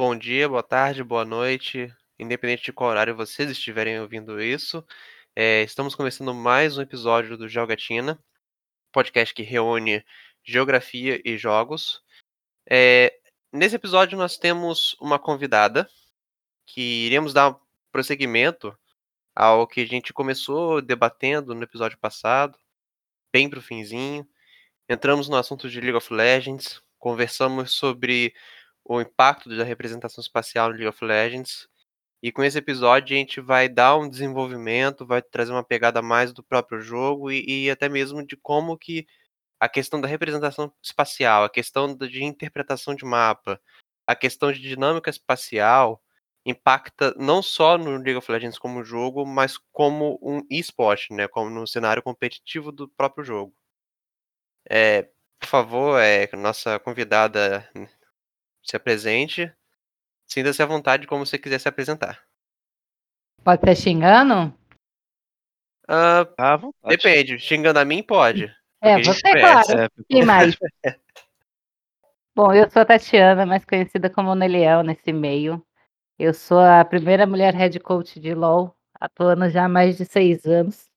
bom dia, boa tarde, boa noite, independente de qual horário vocês estiverem ouvindo isso. Eh, estamos começando mais um episódio do Jogatina, podcast que reúne geografia e jogos. Eh, nesse episódio nós temos uma convidada que iremos dar prosseguimento ao que a gente começou debatendo no episódio passado, bem pro finzinho. Entramos no assunto de League of Legends, conversamos sobre o impacto da representação espacial no League of Legends. E com esse episódio a gente vai dar um desenvolvimento, vai trazer uma pegada mais do próprio jogo e, e até mesmo de como que a questão da representação espacial, a questão de interpretação de mapa, a questão de dinâmica espacial impacta não só no League of Legends como jogo, mas como um esporte, né, como no cenário competitivo do próprio jogo. É, por favor, é, nossa convidada se apresente. Sinta-se à vontade como você quiser se apresentar. Pode ser xingando? Ah, à vontade. depende. Xingando a mim, pode. É, você, conhece. claro. É, Quem mais? Bom, eu sou a Tatiana, mais conhecida como Neliel nesse meio. Eu sou a primeira mulher head coach de LoL, atuando já há mais de seis anos.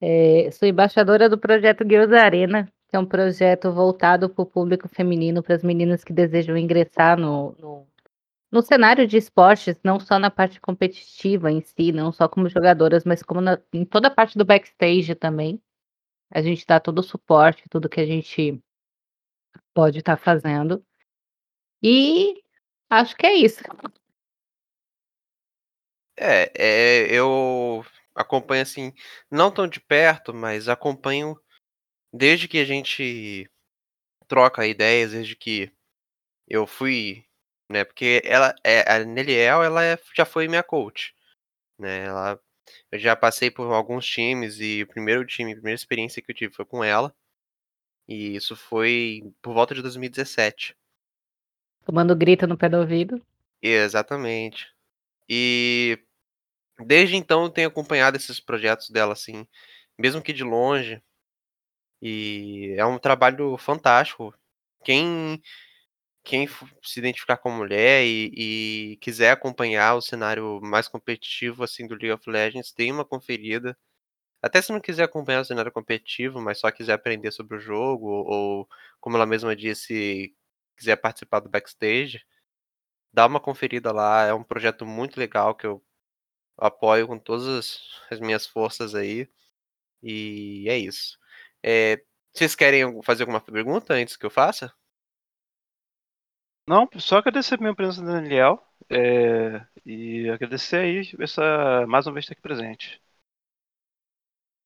É, sou embaixadora do projeto Girls Arena, que é um projeto voltado para o público feminino, para as meninas que desejam ingressar no, no, no cenário de esportes, não só na parte competitiva em si, não só como jogadoras, mas como na- em toda a parte do backstage também. A gente dá todo o suporte, tudo que a gente pode estar fazendo. E acho que é isso. É, é, eu acompanho assim, não tão de perto, mas acompanho desde que a gente troca ideias, desde que eu fui, né? Porque ela, é, a Neliel, ela é- já foi minha coach, né? Ela, eu já passei por alguns times e o primeiro time, a primeira experiência que eu tive foi com ela. E isso foi por volta de 2017. Tomando grito no pé do ouvido. Exatamente. E desde então eu tenho acompanhado esses projetos dela, assim, mesmo que de longe. E é um trabalho fantástico. Quem, quem se identificar como mulher e, e quiser acompanhar o cenário mais competitivo assim do League of Legends, tem uma conferida. Até se não quiser acompanhar o cenário competitivo, mas só quiser aprender sobre o jogo, ou como ela mesma disse, quiser participar do backstage, dá uma conferida lá. É um projeto muito legal que eu apoio com todas as, as minhas forças aí. E é isso. É, vocês querem fazer alguma pergunta antes que eu faça? Não, só agradecer a minha presença do Daniel. é, e agradecer aí essa mais uma vez estar aqui presente.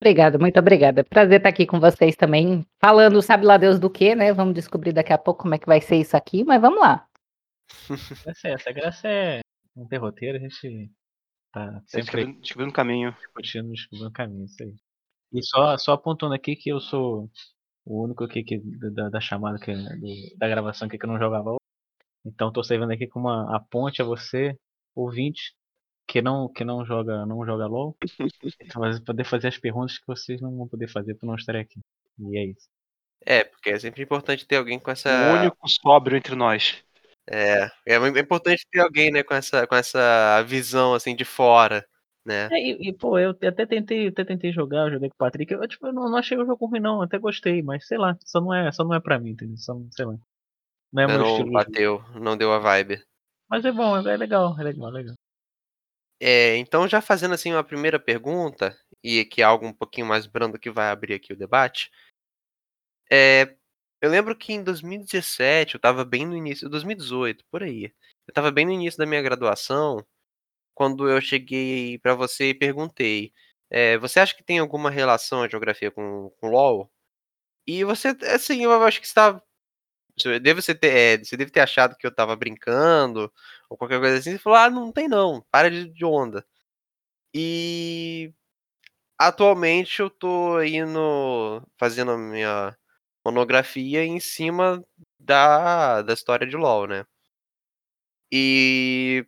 Obrigada, muito obrigada. Prazer estar aqui com vocês também, falando, sabe lá Deus do que, né? Vamos descobrir daqui a pouco como é que vai ser isso aqui, mas vamos lá. Graça é essa. Graça é não ter roteiro, a gente tá Sempre sempre descobrindo, descobrindo o caminho. discutindo, descobrindo o caminho, isso aí. E só, só apontando aqui que eu sou o único aqui que, da, da chamada, que, do- da gravação aqui que eu não jogava. Então tô servindo aqui como uma, a ponte a você, ouvinte, que não, que não joga não joga LOL, para poder fazer as perguntas que vocês não vão poder fazer por não estar aqui. E é isso. É, porque é sempre importante ter alguém com essa. O único sóbrio entre nós. É, é mu- é importante ter alguém, né, com essa, com essa visão assim de fora, né? É, e, e, pô, eu até tentei, até tentei jogar, eu joguei com o Patrick. Eu, tipo, eu não, não achei o jogo ruim, não, eu até gostei, mas sei lá, só não é, só não é pra mim, entendeu? Só, sei lá. Não é meu não estilo. bateu, não deu a vibe. Mas é bom, é legal, é legal, é legal. É, então já fazendo assim uma primeira pergunta, e que é algo um pouquinho mais brando que vai abrir aqui o debate. É, eu lembro que em 2017, eu estava bem no início, 2018, por aí. Eu estava bem no início da minha graduação, quando eu cheguei para você e perguntei: é, você acha que tem alguma relação a geografia com, com LoL? E você, assim, eu acho que estava. Deve, você, ter, é, você deve ter achado que eu tava brincando, ou qualquer coisa assim. Você falou: ah, não tem não, para de, de onda. E atualmente eu tô indo fazendo a minha monografia em cima da, da história de LoL, né? E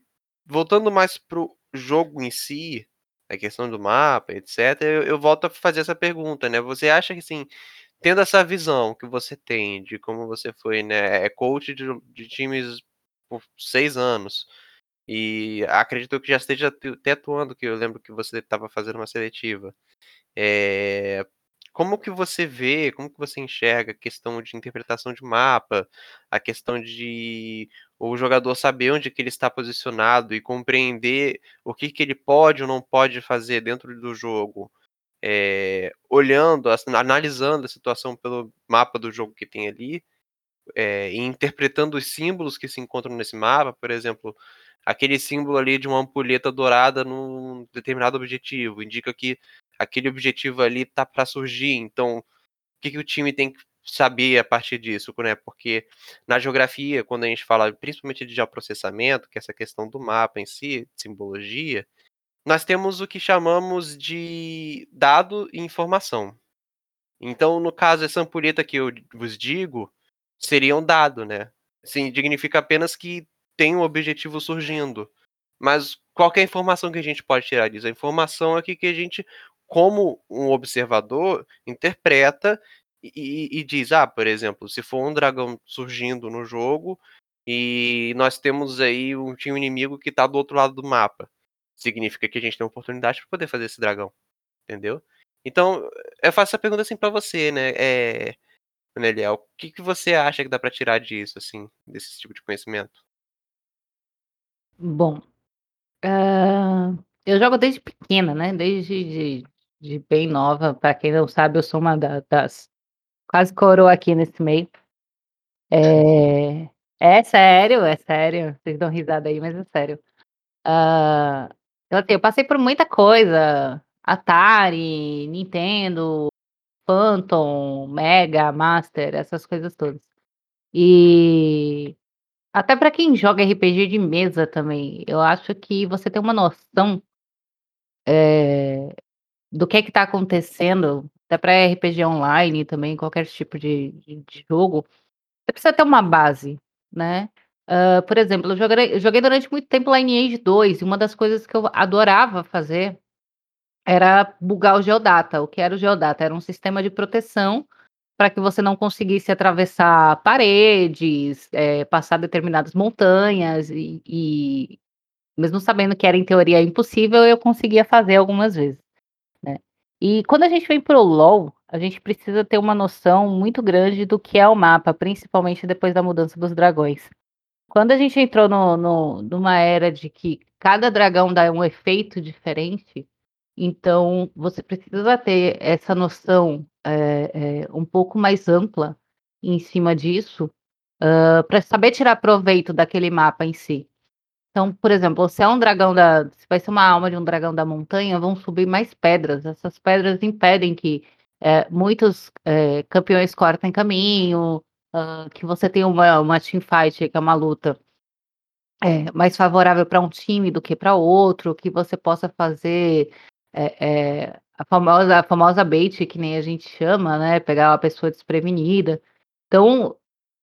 voltando mais pro jogo em si, a questão do mapa, etc., eu, eu volto a fazer essa pergunta, né? Você acha que assim, tendo essa visão que você tem de como você foi, né, é coach de, de times por seis anos. E acredito que já esteja até atuando, que eu lembro que você estava fazendo uma seletiva. É, como que você vê, como que você enxerga a questão de interpretação de mapa, a questão de o jogador saber onde que ele está posicionado e compreender o que que ele pode ou não pode fazer dentro do jogo, é, olhando, analisando a situação pelo mapa do jogo que tem ali, é, e interpretando os símbolos que se encontram nesse mapa, por exemplo, aquele símbolo ali de uma ampulheta dourada num determinado objetivo, indica que aquele objetivo ali tá para surgir. Então, o que, que o time tem que saber a partir disso, né? Porque na geografia, quando a gente fala principalmente de geoprocessamento, que é essa questão do mapa em si, simbologia, nós temos o que chamamos de dado e informação. Então, no caso, essa ampulheta que eu vos digo seria um dado, né? Significa apenas que tem um objetivo surgindo. Mas qual é a informação que a gente pode tirar disso? A informação é que a gente como um observador interpreta e, e, diz, ah, por exemplo, se for um dragão surgindo no jogo e nós temos aí um time inimigo que está do outro lado do mapa, significa que a gente tem oportunidade para poder fazer esse dragão, entendeu? Então, eu faço essa pergunta assim para você, né? É, Neliel, o que, que você acha que dá para tirar disso, assim, desse tipo de conhecimento? Bom, uh, eu jogo desde pequena, né? Desde de, de bem nova. Para quem não sabe, eu sou uma das quase coroa aqui nesse meio. É, é sério, é sério. Vocês dão risada aí, mas é sério. Uh, então, assim, eu passei por muita coisa. Atari, Nintendo, Phantom, Mega, Master, essas coisas todas. E até para quem joga RPG de mesa também, eu acho que você tem uma noção é, do que é que está acontecendo, até para RPG online também, qualquer tipo de, de, de, jogo, você precisa ter uma base, né? Uh, por exemplo, eu joguei, eu joguei, durante muito tempo Lineage 2, e uma das coisas que eu adorava fazer era bugar o Geodata. O que era o Geodata? Era um sistema de proteção para que você não conseguisse atravessar paredes, é, passar determinadas montanhas, e, e mesmo sabendo que era em teoria impossível, eu conseguia fazer algumas vezes. Né? E quando a gente vem para o LoL, a gente precisa ter uma noção muito grande do que é o mapa, principalmente depois da mudança dos dragões. Quando a gente entrou no, no, numa era de que cada dragão dá um efeito diferente, então você precisa ter essa noção é, é, um pouco mais ampla em cima disso, uh, para saber tirar proveito daquele mapa em si. Então, por exemplo, se é um dragão da. Se vai ser uma alma de um dragão da montanha, vão subir mais pedras. Essas pedras impedem que é, muitos é, campeões cortem caminho, uh, que você tenha uma, uma teamfight, que é uma luta é, mais favorável para um time do que para outro, que você possa fazer é, a, famosa, a famosa bait, que nem a gente chama, né? Pegar uma pessoa desprevenida. Então,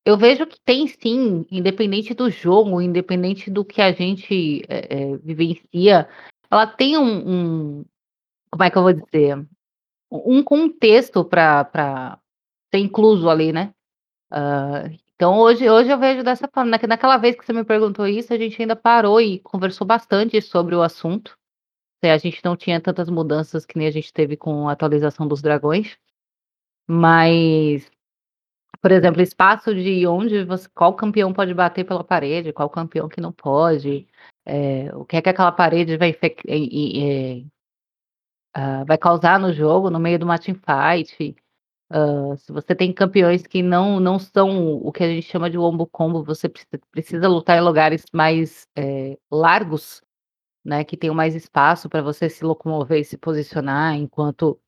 eu vejo que tem sim, independente do jogo, independente do que a gente é, é, vivencia, ela tem um, um, Como é que eu vou dizer? Um contexto para ser incluso ali, né? Uh, então hoje, hoje eu vejo dessa forma. Naquela vez que você me perguntou isso, a gente ainda parou e conversou bastante sobre o assunto. A gente não tinha tantas mudanças que nem a gente teve com a atualização dos dragões. Mas por exemplo, espaço de onde você qual campeão pode bater pela parede, qual campeão que não pode, eh, o que é que aquela parede vai eh, ah, vai causar no jogo, no meio do uma teamfight. Hã, se você tem campeões que não não são o que a gente chama de wombo combo, você precisa precisa lutar em lugares mais, eh, largos, né, que tenham mais espaço para você se locomover e se posicionar, enquanto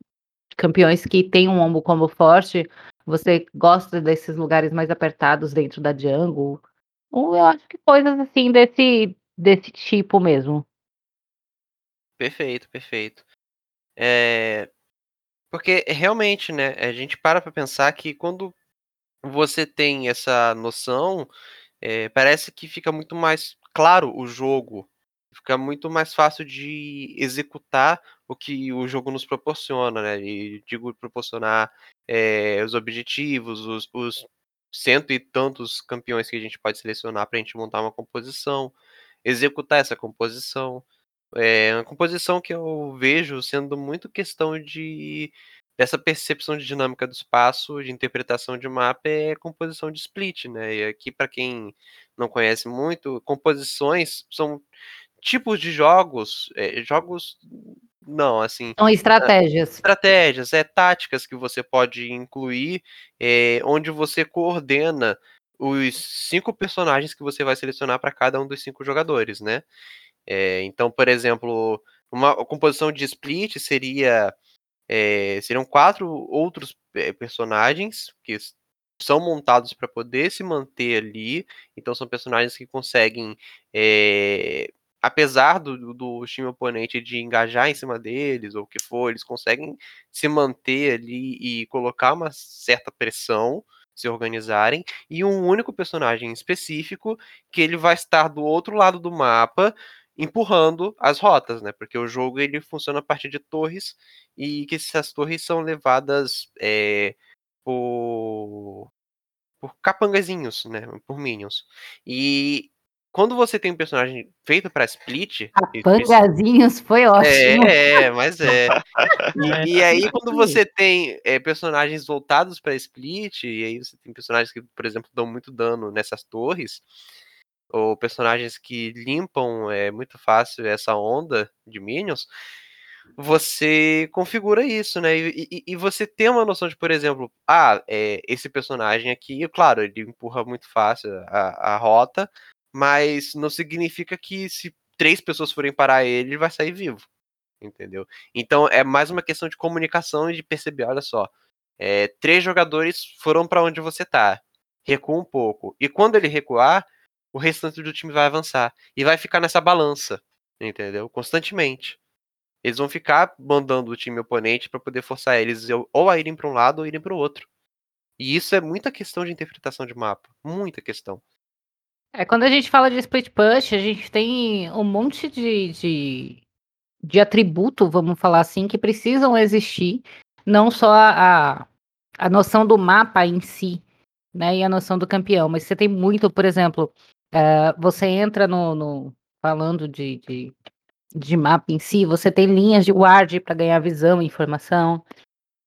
campeões que têm um wombo combo forte você gosta desses lugares mais apertados dentro da jungle? Ou eu acho que coisas assim desse desse tipo mesmo. Perfeito, perfeito. É, porque realmente, né, a gente para pra pensar que quando você tem essa noção, eh, parece que fica muito mais claro o jogo, fica muito mais fácil de executar o que o jogo nos proporciona, né, e digo proporcionar, eh, os objetivos, os os cento e tantos campeões que a gente pode selecionar para a gente montar uma composição, executar essa composição. É uma composição que eu vejo sendo muito questão de dessa percepção de dinâmica do espaço, de interpretação de mapa, é composição de split, né? E aqui, para quem não conhece muito, composições são tipos de jogos, é, jogos não, assim. São estratégias. Estratégias, é táticas que você pode incluir, é, onde você coordena os cinco personagens que você vai selecionar para cada um dos cinco jogadores, né? É, então, por exemplo, uma composição de split seria é, seriam quatro outros personagens que são montados para poder se manter ali. Então, são personagens que conseguem apesar do, do time oponente de engajar em cima deles, ou o que for, eles conseguem se manter ali e colocar uma certa pressão, se organizarem, e um único personagem específico que ele vai estar do outro lado do mapa empurrando as rotas, né? Porque o jogo ele funciona a partir de torres e que essas torres são levadas é, por por capangazinhos, né? Por minions. E quando você tem um personagem feito para split. Pangazinhos foi ótimo. É, é mas é. E, e aí, quando você tem é, personagens voltados para split, e aí você tem personagens que, por exemplo, dão muito dano nessas torres, ou personagens que limpam é, muito fácil essa onda de minions, você configura isso, né? E, e, e, você tem uma noção de, por exemplo, ah, é, esse personagem aqui, claro, ele empurra muito fácil a, a rota, mas não significa que se três pessoas forem parar ele, ele vai sair vivo. Entendeu? Então é mais uma questão de comunicação e de perceber, olha só. É, três jogadores foram para onde você tá. Recua um pouco. E quando ele recuar, o restante do time vai avançar. E vai ficar nessa balança. Entendeu? Constantemente. Eles vão ficar mandando o time oponente para poder forçar eles ou a irem para um lado ou irem para o outro. E isso é muita questão de interpretação de mapa. Muita questão. É, quando a gente fala de split push, a gente tem um monte de, de, de atributo, vamos falar assim, que precisam existir, não só a, a noção do mapa em si, né, e a noção do campeão, mas você tem muito, por exemplo, uh, você entra no, no falando de, de, de, mapa em si, você tem linhas de ward para ganhar visão e informação,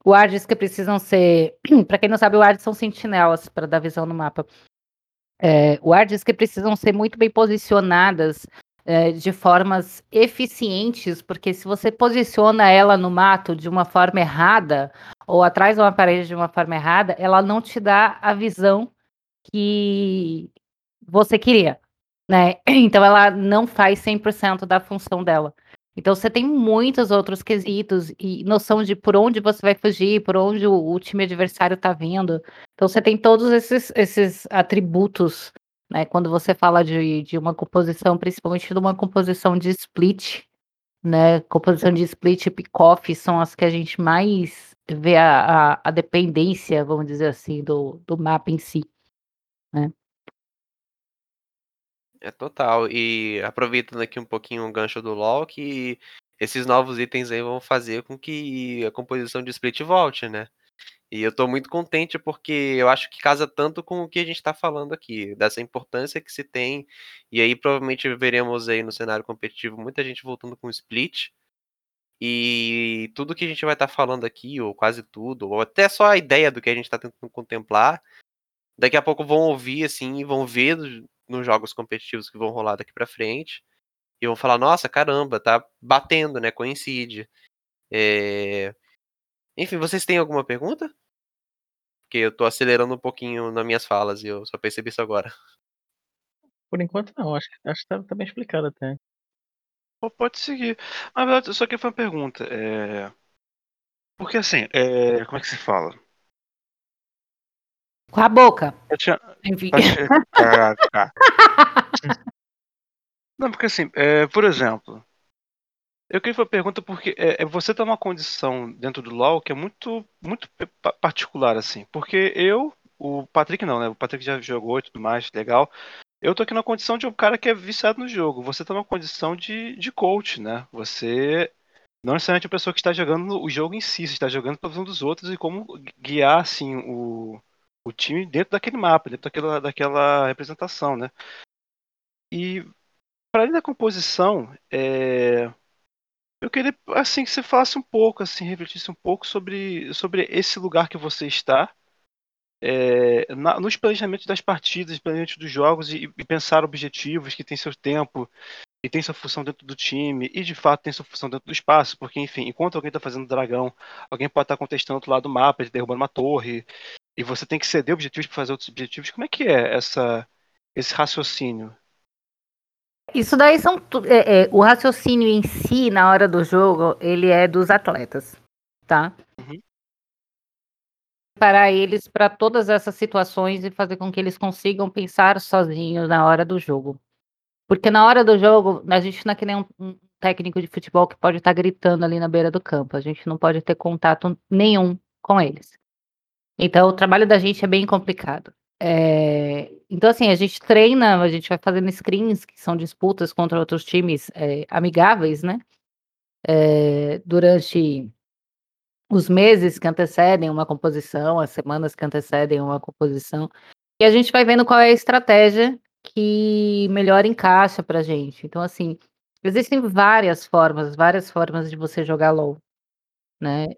wards que precisam ser, para quem não sabe, wards são sentinelas para dar visão no mapa é, guardas que precisam ser muito bem posicionadas é, de formas eficientes, porque se você posiciona ela no mato de uma forma errada, ou atrás de uma parede de uma forma errada, ela não te dá a visão que você queria, né? Então ela não faz 100% da função dela. Então você tem muitos outros quesitos e noção de por onde você vai fugir, por onde o, o time adversário está vindo. Então você tem todos esses, esses atributos, né? Quando você fala de, de uma composição, principalmente de uma composição de split, né? Composição de split e pick-off são as que a gente mais vê a, a, a dependência, vamos dizer assim, do, do mapa em si. Né? É total. E aproveitando aqui um pouquinho o gancho do LoL, que esses novos itens aí vão fazer com que a composição de split volte, né? E eu tô muito contente porque eu acho que casa tanto com o que a gente tá falando aqui, dessa importância que se tem. E aí provavelmente veremos aí no cenário competitivo muita gente voltando com split. E tudo que a gente vai estar tá falando aqui, ou quase tudo, ou até só a ideia do que a gente está tentando contemplar, daqui a pouco vão ouvir assim e vão ver nos jogos competitivos que vão rolar daqui para frente. E vão falar, nossa, caramba, tá batendo, né? Coincide. É... Enfim, vocês têm alguma pergunta? Porque eu tô acelerando um pouquinho nas minhas falas e eu só percebi isso agora. Por enquanto não, acho, acho que tá, tá bem explicado até. Pode seguir. Na verdade, só que foi uma pergunta. É... Porque assim, é... como é que se fala? Com a boca. Enfim. Caraca. Não, porque assim, é, por exemplo, eu queria fazer uma pergunta porque é, é você tá numa condição dentro do LoL que é muito, muito particular, assim. Porque eu, o Patrick não, né? O Patrick já jogou e tudo mais, legal. Eu tô aqui na condição de um cara que é viciado no jogo. Você tá numa condição de, de coach, né? Você não necessariamente a pessoa que está jogando o jogo em si, você está jogando para um dos outros e como guiar, assim, o, o time dentro daquele mapa, dentro daquela, daquela representação, né? E para além da composição, é, eu queria assim que você falasse um pouco, assim, refletisse um pouco sobre, sobre esse lugar que você está, é, na, nos planejamentos das partidas, planejamentos dos jogos e, e, pensar objetivos que tem seu tempo e tem sua função dentro do time e de fato tem sua função dentro do espaço, porque enfim, enquanto alguém está fazendo dragão, alguém pode estar tá contestando outro lado do mapa, derrubando uma torre e você tem que ceder objetivos para fazer outros objetivos. Como é que é essa esse raciocínio? Isso daí são é, é, o raciocínio em si na hora do jogo ele é dos atletas, tá? Uhum. Para eles para todas essas situações e fazer com que eles consigam pensar sozinhos na hora do jogo. Porque na hora do jogo, a gente não é que nem um, um técnico de futebol que pode estar tá gritando ali na beira do campo. A gente não pode ter contato nenhum com eles. Então, o trabalho da gente é bem complicado. É, então, assim, a gente treina, a gente vai fazendo screens, que são disputas contra outros times é, amigáveis, né? É, durante os meses que antecedem uma composição, as semanas que antecedem uma composição, e a gente vai vendo qual é a estratégia que melhor encaixa pra gente. Então, assim, existem várias formas, várias formas de você jogar LoL, né?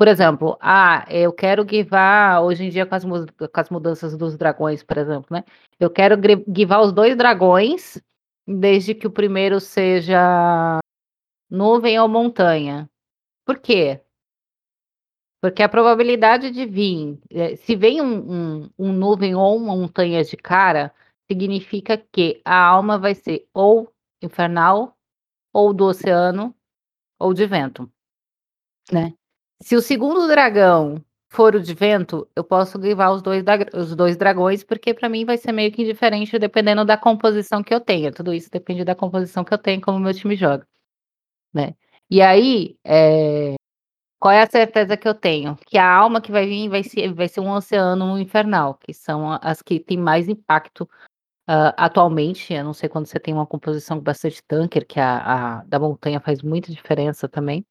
Por exemplo, ah, eu quero givar, hoje em dia com as, com as mudanças dos dragões, por exemplo, né? Eu quero givar os dois dragões, desde que o primeiro seja nuvem ou montanha. Por quê? Porque a probabilidade de vir, eh, se vem um, um, um nuvem ou uma montanha de cara, significa que a alma vai ser ou infernal, ou do oceano, ou de vento, né? Se o segundo dragão for o de vento, eu posso levar os dois, os dois dragões, porque para mim vai ser meio que indiferente dependendo da composição que eu tenha. Tudo isso depende da composição que eu tenho, como meu time joga. Né? E aí, é... qual é a certeza que eu tenho? Que a alma que vai vir vai ser, vai ser um oceano infernal, que são as que têm mais impacto uh, atualmente. Eu não sei quando você tem uma composição com bastante tanker, que a, a da montanha faz muita diferença também.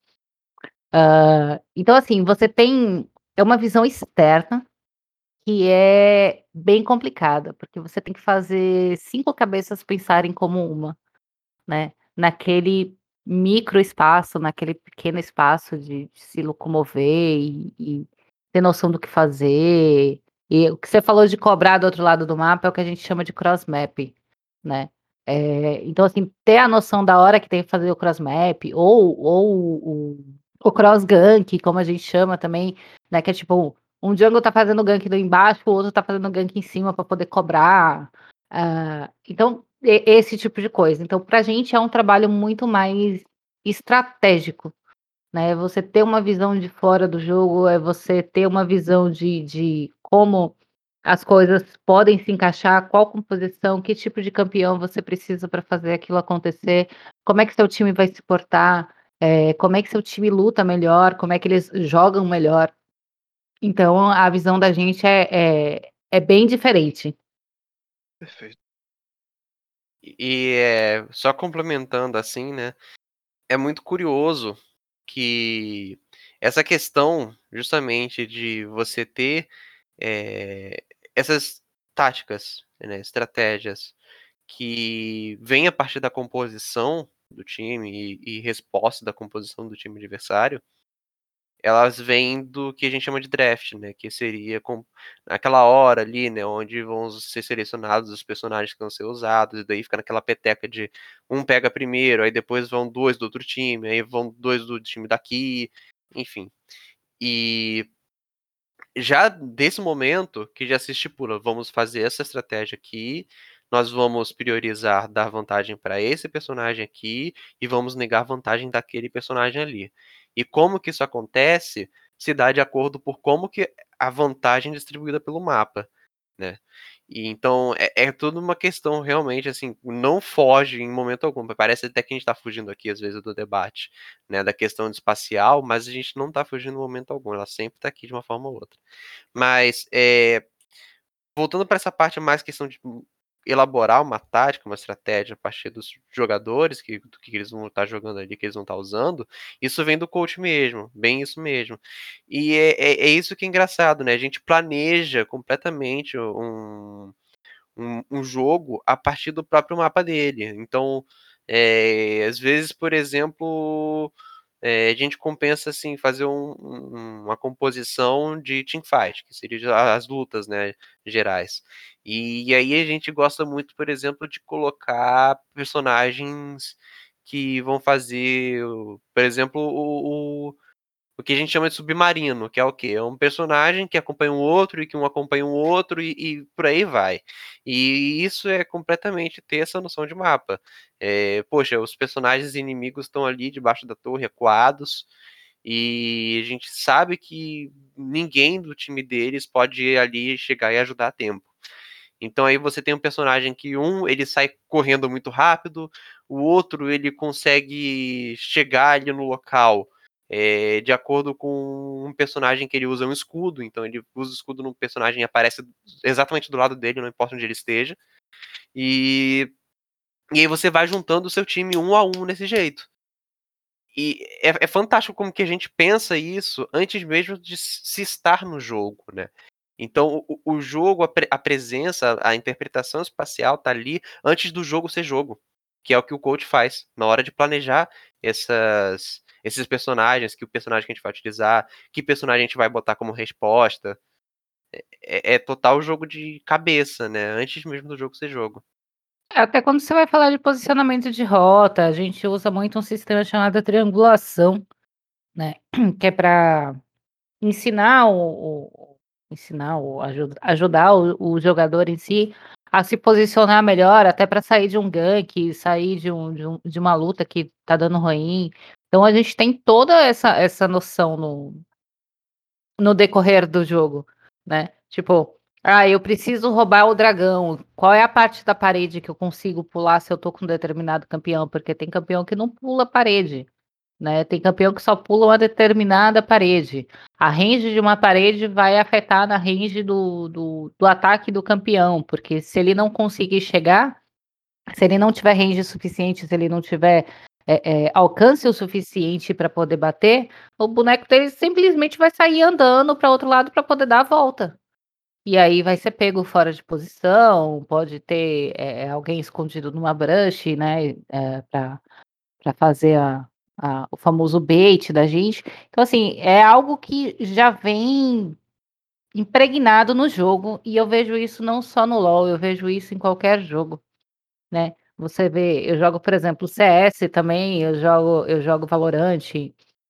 Então, assim, você tem. É uma visão externa que é bem complicada, porque você tem que fazer cinco cabeças pensarem como uma, né? Naquele micro espaço, naquele pequeno espaço de, de se locomover e, e, ter noção do que fazer. E o que você falou de cobrar do outro lado do mapa é o que a gente chama de cross map, né? É, então, assim, ter a noção da hora que tem que fazer o cross map ou, ou o, o cross gank, como a gente chama também, né? Que é tipo, um jungle tá fazendo gank do embaixo, o outro tá fazendo gank em cima para poder cobrar. Uh, então, esse tipo de coisa. Então, pra gente é um trabalho muito mais estratégico, né? Você ter uma visão de fora do jogo, é você ter uma visão de, de como as coisas podem se encaixar, qual composição, que tipo de campeão você precisa para fazer aquilo acontecer, como é que seu time vai se portar, é, como é que seu time luta melhor, como é que eles jogam melhor. Então, a visão da gente é, é, é bem diferente. Perfeito. E é, só complementando assim, né? É muito curioso que essa questão, justamente, de você ter é, essas táticas, né, estratégias que vêm a partir da composição do time e, e resposta da composição do time adversário, elas vêm do que a gente chama de draft, né? Que seria com naquela hora ali, né? Onde vão ser selecionados os personagens que vão ser usados, e daí fica naquela peteca de um pega primeiro, aí depois vão dois do outro time, aí vão dois do time daqui, enfim. E já desse momento que já se estipula, vamos fazer essa estratégia aqui, nós vamos priorizar dar vantagem para esse personagem aqui e vamos negar vantagem daquele personagem ali. E como que isso acontece se dá de acordo por como que a vantagem é distribuída pelo mapa, né? E então é, é tudo uma questão realmente assim, não foge em momento algum. Parece até que a gente está fugindo aqui às vezes do debate, né, da questão espacial, mas a gente não está fugindo em momento algum. Ela sempre está aqui de uma forma ou outra. Mas é, voltando para essa parte mais questão de elaborar uma tática, uma estratégia a partir dos jogadores, que, do que eles vão estar jogando ali, que eles vão estar usando, isso vem do coach mesmo, bem isso mesmo. E é, é, é isso que é engraçado, né? A gente planeja completamente um, um, um jogo a partir do próprio mapa dele. Então, é, às vezes, por exemplo, é, a gente compensa assim fazer um, um, uma composição de teamfight, que seria as lutas, né, gerais. E, e, aí a gente gosta muito, por exemplo, de colocar personagens que vão fazer, por exemplo, o, o o que a gente chama de submarino, que é o quê? É um personagem que acompanha um outro e que um acompanha um outro e, e por aí vai. E isso é completamente ter essa noção de mapa. É, poxa, os personagens inimigos estão ali debaixo da torre, recuados, e a gente sabe que ninguém do time deles pode ir ali chegar e ajudar a tempo. Então aí você tem um personagem que um ele sai correndo muito rápido, o outro ele consegue chegar ali no local é, de acordo com um personagem que ele usa um escudo, então ele usa o escudo num personagem e aparece exatamente do lado dele, não importa onde ele esteja. E, e aí você vai juntando o seu time um a um nesse jeito. E é, é fantástico como que a gente pensa isso antes mesmo de se estar no jogo, né? Então, o, o jogo, a, pre, a, presença, a interpretação espacial tá ali antes do jogo ser jogo, que é o que o coach faz na hora de planejar essas, esses personagens, que o personagem que a gente vai utilizar, que personagem a gente vai botar como resposta. É, é, é total jogo de cabeça, né? Antes mesmo do jogo ser jogo. É, até quando você vai falar de posicionamento de rota, a gente usa muito um sistema chamado triangulação, né? Que é para ensinar o, ensinar o ajudar o, o, jogador em si a se posicionar melhor, até para sair de um gank, sair de, um, de, um, de uma luta que tá dando ruim, então a gente tem toda essa, essa noção no, no decorrer do jogo, né? Tipo, ah, eu preciso roubar o dragão. Qual é a parte da parede que eu consigo pular se eu tô com um determinado campeão? Porque tem campeão que não pula parede, né? Tem campeão que só pula uma determinada parede. A range de uma parede vai afetar na range do, do, do ataque do campeão, porque se ele não conseguir chegar, se ele não tiver range suficiente, se ele não tiver é, é, alcance o suficiente para poder bater, o boneco dele simplesmente vai sair andando para outro lado para poder dar a volta. E aí vai ser pego fora de posição, pode ter é, alguém escondido numa brush, né, é, para fazer a, a, o famoso bait da gente. Então, assim, é algo que já vem impregnado no jogo, e eu vejo isso não só no LoL, eu vejo isso em qualquer jogo, né? Você vê, eu jogo, por exemplo, CS também, eu jogo, eu jogo Valorant.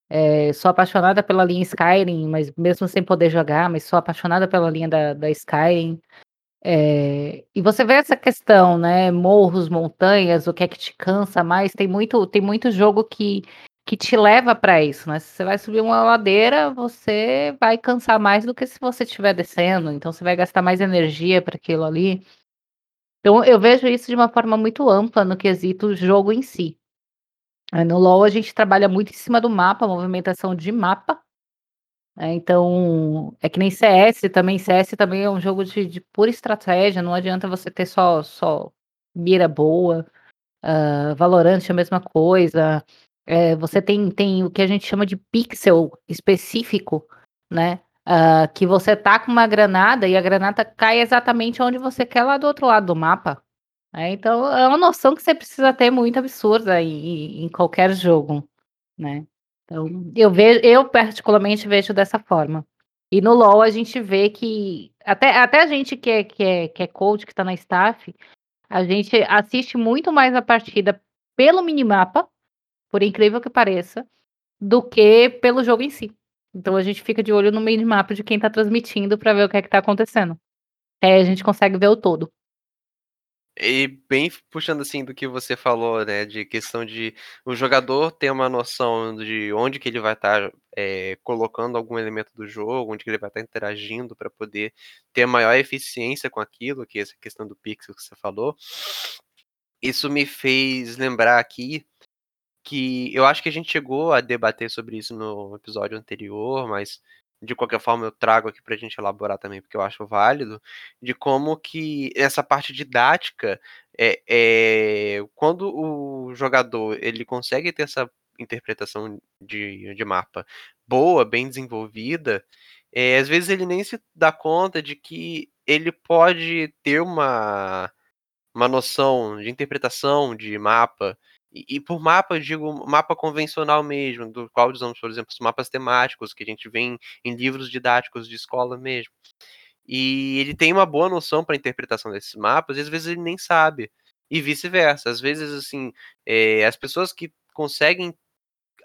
É, sou apaixonada pela linha Skyrim, mas mesmo sem poder jogar, mas sou apaixonada pela linha da, da Skyrim. É, e você vê essa questão, né? Morros, montanhas, o que é que te cansa mais? Tem muito, tem muito jogo que, que te leva para isso, né? Se você vai subir uma ladeira, você vai cansar mais do que se você estiver descendo. Então você vai gastar mais energia para aquilo ali. Então eu vejo isso de uma forma muito ampla no quesito jogo em si. No LoL a gente trabalha muito em cima do mapa, movimentação de mapa. Né, então, é que nem CS também, CS também é um jogo de de pura estratégia, não adianta você ter só só mira boa. Hã, Valorant é a mesma coisa. Eh, você tem tem o que a gente chama de pixel específico, né. Uh, que você tá com uma granada e a granada cai exatamente onde você quer lá do outro lado do mapa. Né? Então é uma noção que você precisa ter muito absurda em, em qualquer jogo, né? Então eu vejo, eu particularmente vejo dessa forma. E no LoL a gente vê que até, até a gente que é, que é, que é coach, que está na staff, a gente assiste muito mais a partida pelo minimapa, por incrível que pareça, do que pelo jogo em si. Então a gente fica de olho no minimapa de quem está transmitindo para ver o que é que tá acontecendo. Aí a gente consegue ver o todo. E bem puxando assim do que você falou, né, de questão de o jogador ter uma noção de onde que ele vai estar tá, é, colocando algum elemento do jogo, onde que ele vai estar tá interagindo para poder ter maior eficiência com aquilo, que é essa questão do pixel que você falou. Isso me fez lembrar aqui que eu acho que a gente chegou a debater sobre isso no episódio anterior, mas de qualquer forma eu trago aqui para a gente elaborar também, porque eu acho válido, de como que essa parte didática é, é quando o jogador ele consegue ter essa interpretação de, de mapa boa, bem desenvolvida, é, às vezes ele nem se dá conta de que ele pode ter uma, uma noção de interpretação de mapa e, e, por mapa, eu digo mapa convencional mesmo, do qual usamos, por exemplo, os mapas temáticos que a gente vê em, em livros didáticos de escola mesmo. E ele tem uma boa noção para a interpretação desses mapas, e às vezes ele nem sabe. E vice-versa. Às vezes, assim, é, as pessoas que conseguem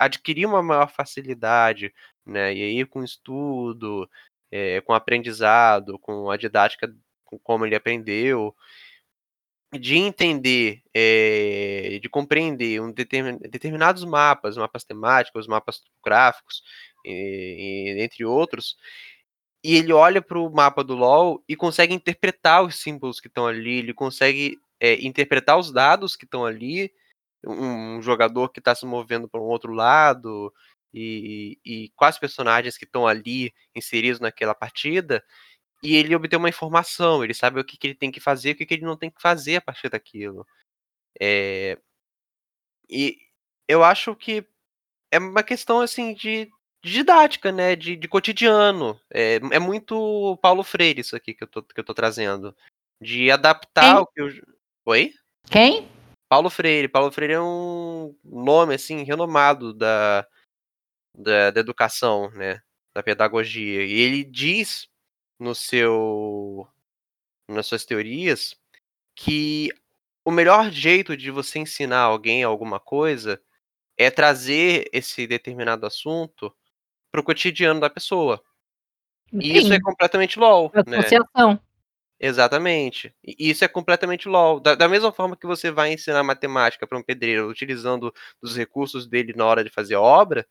adquirir uma maior facilidade, né, e aí com estudo, é, com aprendizado, com a didática, com como ele aprendeu, de entender, é, de compreender um determin, determinados mapas, mapas temáticos, mapas gráficos, e, e, entre outros, e ele olha para o mapa do LoL e consegue interpretar os símbolos que estão ali, ele consegue é, interpretar os dados que estão ali, um, um jogador que está se movendo para um outro lado, e, e quais personagens que estão ali inseridos naquela partida, e ele obter uma informação, ele sabe o que, que ele tem que fazer e o que, que ele não tem que fazer a partir daquilo. É... E eu acho que é uma questão assim de, de didática, né? De, de cotidiano. É, é, muito Paulo Freire isso aqui que eu tô, que eu tô trazendo. De adaptar Quem? o que eu. Oi? Quem? Paulo Freire. Paulo Freire é um nome assim renomado da, da, da educação, né? Da pedagogia. E ele diz no seu nas suas teorias que o melhor jeito de você ensinar alguém alguma coisa é trazer esse determinado assunto para o cotidiano da pessoa. E isso é completamente LOL. Né? Associação. Né? Exatamente. E isso é completamente LOL. Da, da, mesma forma que você vai ensinar matemática para um pedreiro utilizando os recursos dele na hora de fazer a obra,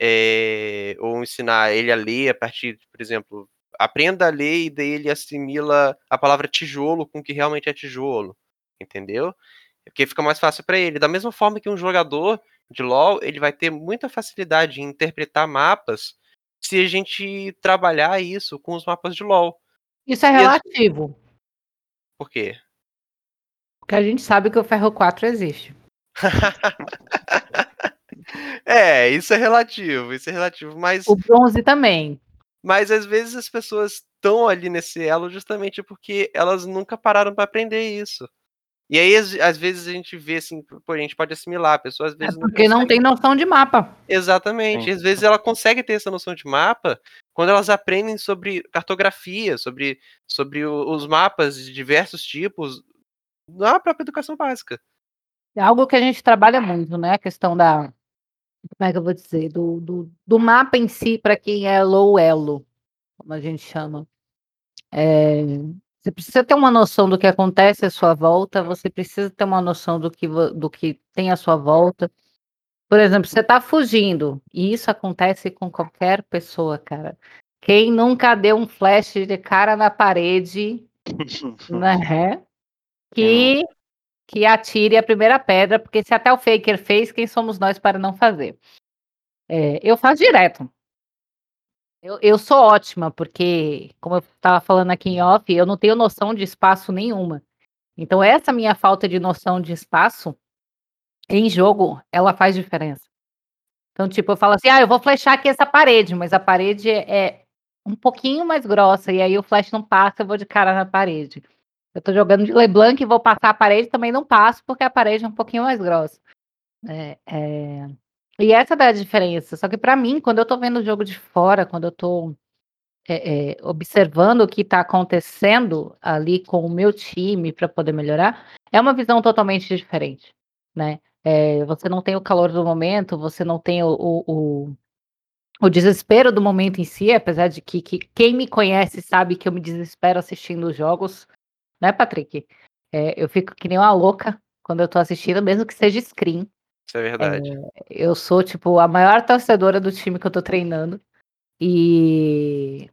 é, ou ensinar ele a ler a partir, por exemplo, aprenda a ler e daí ele assimila a palavra tijolo com o que realmente é tijolo, entendeu? Porque fica mais fácil para ele. Da mesma forma que um jogador de LoL, ele vai ter muita facilidade em interpretar mapas se a gente trabalhar isso com os mapas de LoL. Isso é relativo. Por quê? Porque a gente sabe que o Ferro 4 existe. é, isso é relativo, isso é relativo, mas... O bronze também. Mas às vezes as pessoas estão ali nesse elo justamente porque elas nunca pararam para aprender isso. E aí, às, vezes, a gente vê assim, pô, a gente pode assimilar, a pessoa às é vezes. É porque não, não tem noção de mapa. Exatamente. Sim. Às vezes ela consegue ter essa noção de mapa quando elas aprendem sobre cartografia, sobre, sobre os mapas de diversos tipos, na própria educação básica. É algo que a gente trabalha muito, né? A questão da como é que eu vou dizer, do, do, do mapa em si para quem é low elo, como a gente chama. É, você precisa ter uma noção do que acontece à sua volta, você precisa ter uma noção do que, do que tem à sua volta. Por exemplo, você está fugindo, e isso acontece com qualquer pessoa, cara. Quem nunca deu um flash de cara na parede, né? Que que atire a primeira pedra, porque se até o Faker fez, quem somos nós para não fazer? É, eu faço direto. Eu, eu sou ótima, porque, como eu estava falando aqui em off, eu não tenho noção de espaço nenhuma. Então, essa minha falta de noção de espaço em jogo, ela faz diferença. Então, tipo, eu falo assim, ah, eu vou flechar aqui essa parede, mas a parede é um pouquinho mais grossa, e aí o flash não passa, eu vou de cara na parede. Eu tô jogando de LeBlanc e vou passar a parede, também não passo, porque a parede é um pouquinho mais grossa. É, é... E essa é a diferença. Só que para mim, quando eu tô vendo o jogo de fora, quando eu tô é, é observando o que está acontecendo ali com o meu time para poder melhorar, é uma visão totalmente diferente, né? É, você não tem o calor do momento, você não tem o, o, o, o desespero do momento em si, apesar de que, que, quem me conhece sabe que eu me desespero assistindo os jogos, né, Patrick? É, eu fico que nem uma louca quando eu tô assistindo, mesmo que seja screen. Isso é verdade. É, eu sou, tipo, a maior torcedora do time que eu tô treinando. E.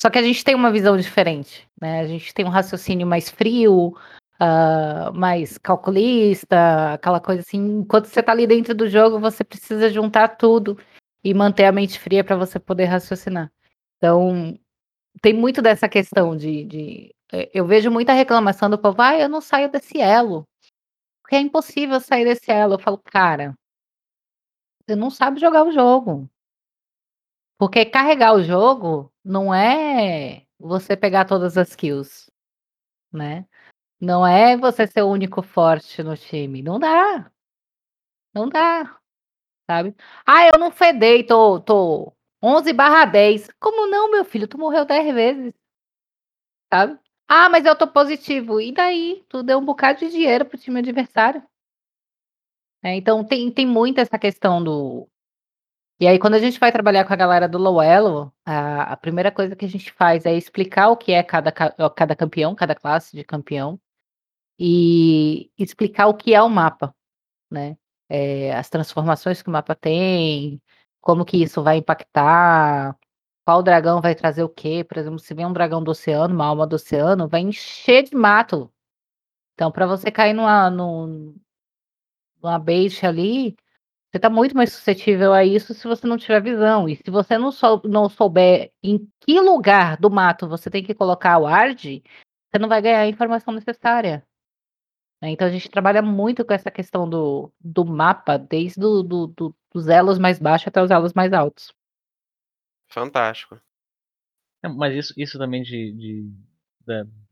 Só que a gente tem uma visão diferente, né? A gente tem um raciocínio mais frio, uh, mais calculista, aquela coisa assim. Enquanto você tá ali dentro do jogo, você precisa juntar tudo e manter a mente fria para você poder raciocinar. Então, tem muito dessa questão de, de eu vejo muita reclamação do povo, ah, eu não saio desse elo. Porque é impossível sair desse elo. Eu falo, cara, você não sabe jogar o jogo. Porque carregar o jogo não é você pegar todas as kills, né? Não é você ser o único forte no time. Não dá. Não dá. Sabe? Ah, eu não fedei, tô, tô 11 barra 10. Como não, meu filho? Tu morreu 10 vezes. Sabe? Ah, mas eu tô positivo. E daí? Tu deu um bocado de dinheiro pro time adversário. É, então tem, tem muito essa questão do. E aí, quando a gente vai trabalhar com a galera do Low Elo, a, a primeira coisa que a gente faz é explicar o que é cada, cada campeão, cada classe de campeão, e explicar o que é o mapa, né? É, as transformações que o mapa tem, como que isso vai impactar, qual dragão vai trazer o quê? Por exemplo, se vem um dragão do oceano, uma alma do oceano, vai encher de mato. Então, para você cair numa, num, numa bait ali, você está muito mais suscetível a isso se você não tiver visão. E se você não, sou, não souber em que lugar do mato você tem que colocar o ward, você não vai ganhar a informação necessária. Né? Então a gente trabalha muito com essa questão do, do mapa, desde do, do, do, dos elos mais baixos até os elos mais altos. Fantástico. É, mas isso, isso também de, de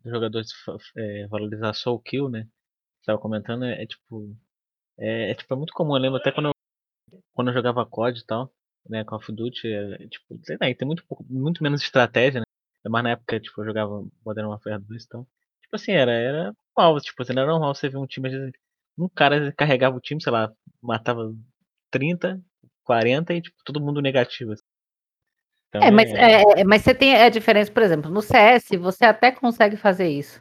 jogadores é, valorizar só o kill, né? Você tava comentando, é, é tipo. É, é, tipo, é muito comum, eu lembro até quando eu, quando eu jogava COD e tal, né, Call of Duty, é, tipo, sei lá, tem muito, muito menos estratégia, né? Mas na época, tipo, eu jogava Modern Warfare 2 e tal. Tipo assim, era, era normal, tipo assim, era normal você ver um time, às vezes, um cara carregava o time, sei lá, matava 30, 40 e tipo, todo mundo negativo. Assim. Então, é, mas, é... É, mas você tem a diferença, por exemplo, no CS você até consegue fazer isso.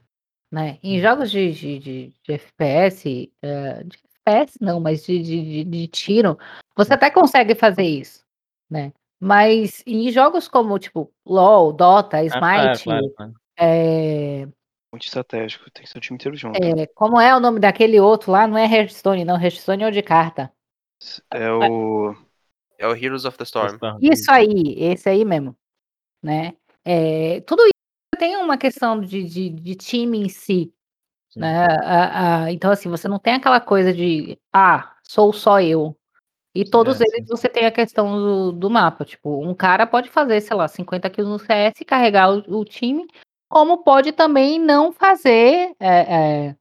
Né? Em hum. jogos de, de, de, de FPS, uh, de FPS não, mas de, de, de, tiro, você até consegue fazer isso. Né? Mas em jogos como tipo LOL, Dota, Smite, ah, claro, claro. É, muito estratégico, tem que ser o time inteiro junto. É, como é o nome daquele outro lá? Não é Hearthstone, não. Hearthstone é o de carta. É o. É o Heroes of the Storm. Isso aí, esse aí mesmo. Né? É, tudo isso tem uma questão de, de, de time em si. Né? A, a, então, assim, você não tem aquela coisa de ah, sou só eu. E todos é, eles você tem a questão do, do mapa. Tipo, um cara pode fazer, sei lá, 50 kills no CS, carregar o, o time, como pode também não fazer é,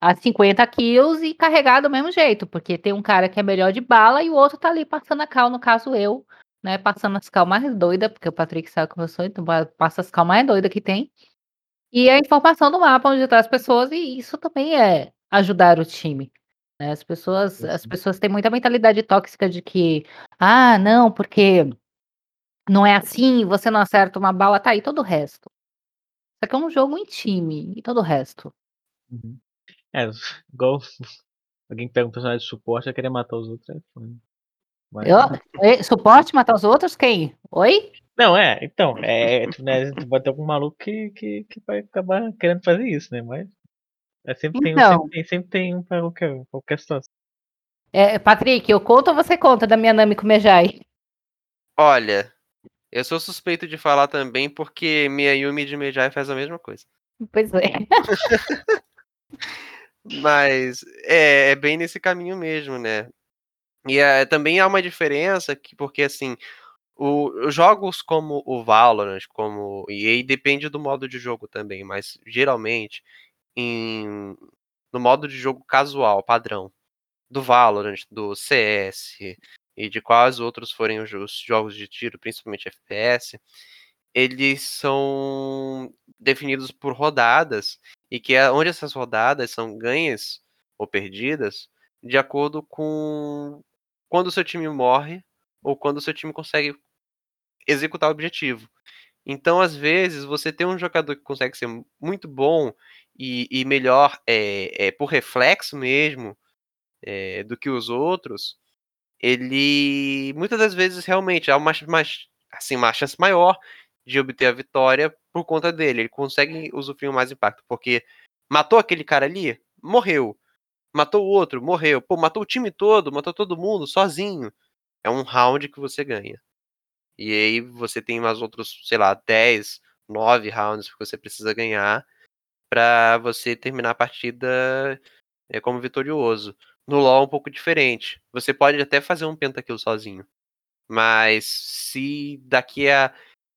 as 50 kills e carregar do mesmo jeito, porque tem um cara que é melhor de bala e o outro tá ali passando a cal, no caso eu, né, passando as cal mais doida, porque o Patrick sabe como eu sou, então passa as cal mais doida que tem. E a informação do mapa onde está as pessoas, e isso também é ajudar o time. Né? As pessoas, as pessoas têm muita mentalidade tóxica de que, ah, não, porque não é assim, você não acerta uma bala, tá aí todo o resto. Só que é um jogo em time e todo o resto. Uhum. É, igual alguém pega um personagem de suporte e querer matar os outros. É Mas... Eu, suporte matar os outros? Quem? Oi? Não, é, então, é, né, pode ter algum maluco que, que, que vai acabar querendo fazer isso, né? Mas é, sempre, tem, então, sempre, tem, sempre tem um pra qualquer, qualquer situação. É, Patrick, eu conto ou você conta da minha Nami Kumejai? Olha, eu sou suspeito de falar também porque Miyayumi de Mejai faz a mesma coisa. Pois é. Mas é, é, bem nesse caminho mesmo, né? E é, também há uma diferença que, porque assim, os jogos como o Valorant, como e aí depende do modo de jogo também, mas geralmente em, no modo de jogo casual, padrão, do Valorant, do CS, e de quais outros forem os, os jogos de tiro, principalmente FPS, eles são definidos por rodadas e que é onde essas rodadas são ganhas ou perdidas de acordo com quando o seu time morre ou quando o seu time consegue executar o objetivo. Então, às vezes, você tem um jogador que consegue ser muito bom e, e melhor é, é, por reflexo mesmo é, do que os outros, ele muitas das vezes realmente há uma, mais, assim, uma chance maior de obter a vitória por conta dele. Ele consegue usufruir mais impacto, porque matou aquele cara ali, morreu. Matou o outro, morreu. Pô, matou o time todo, matou todo mundo sozinho. É um round que você ganha. E aí você tem mais outros, sei lá, 10, 9 rounds que você precisa ganhar para você terminar a partida é, como vitorioso. No LoL é um pouco diferente. Você pode até fazer um pentakill sozinho. Mas se daqui a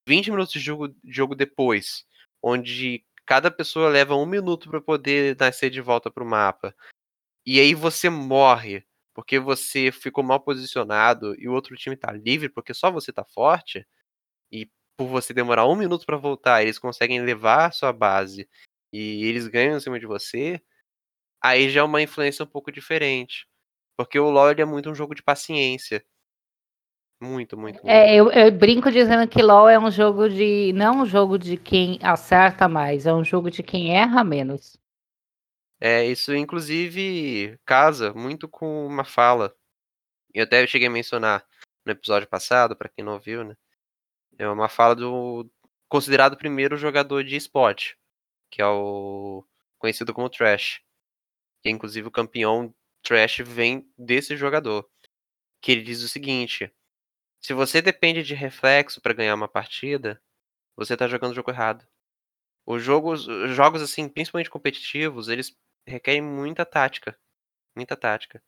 20 minutos de jogo, jogo depois, onde cada pessoa leva um minuto para poder nascer de volta pro mapa, e aí você morre porque você ficou mal posicionado e o outro time tá livre porque só você tá forte, e por você demorar um minuto para voltar, eles conseguem levar a sua base e eles ganham em cima de você, aí já é uma influência um pouco diferente. Porque o LoL é muito um jogo de paciência. Muito, muito, muito. É, eu, eu, brinco dizendo que LoL é um jogo de. Não um jogo de quem acerta mais, é um jogo de quem erra menos. É, isso inclusive casa muito com uma fala. Eu até cheguei a mencionar no episódio passado, para quem não viu, né? É uma fala do considerado primeiro jogador de esporte, que é o conhecido como Trash. Que inclusive o campeão Trash vem desse jogador. Que ele diz o seguinte: se você depende de reflexo para ganhar uma partida, você tá jogando o jogo errado. Os jogos, jogos assim, principalmente competitivos, eles requerem muita tática, muita tática.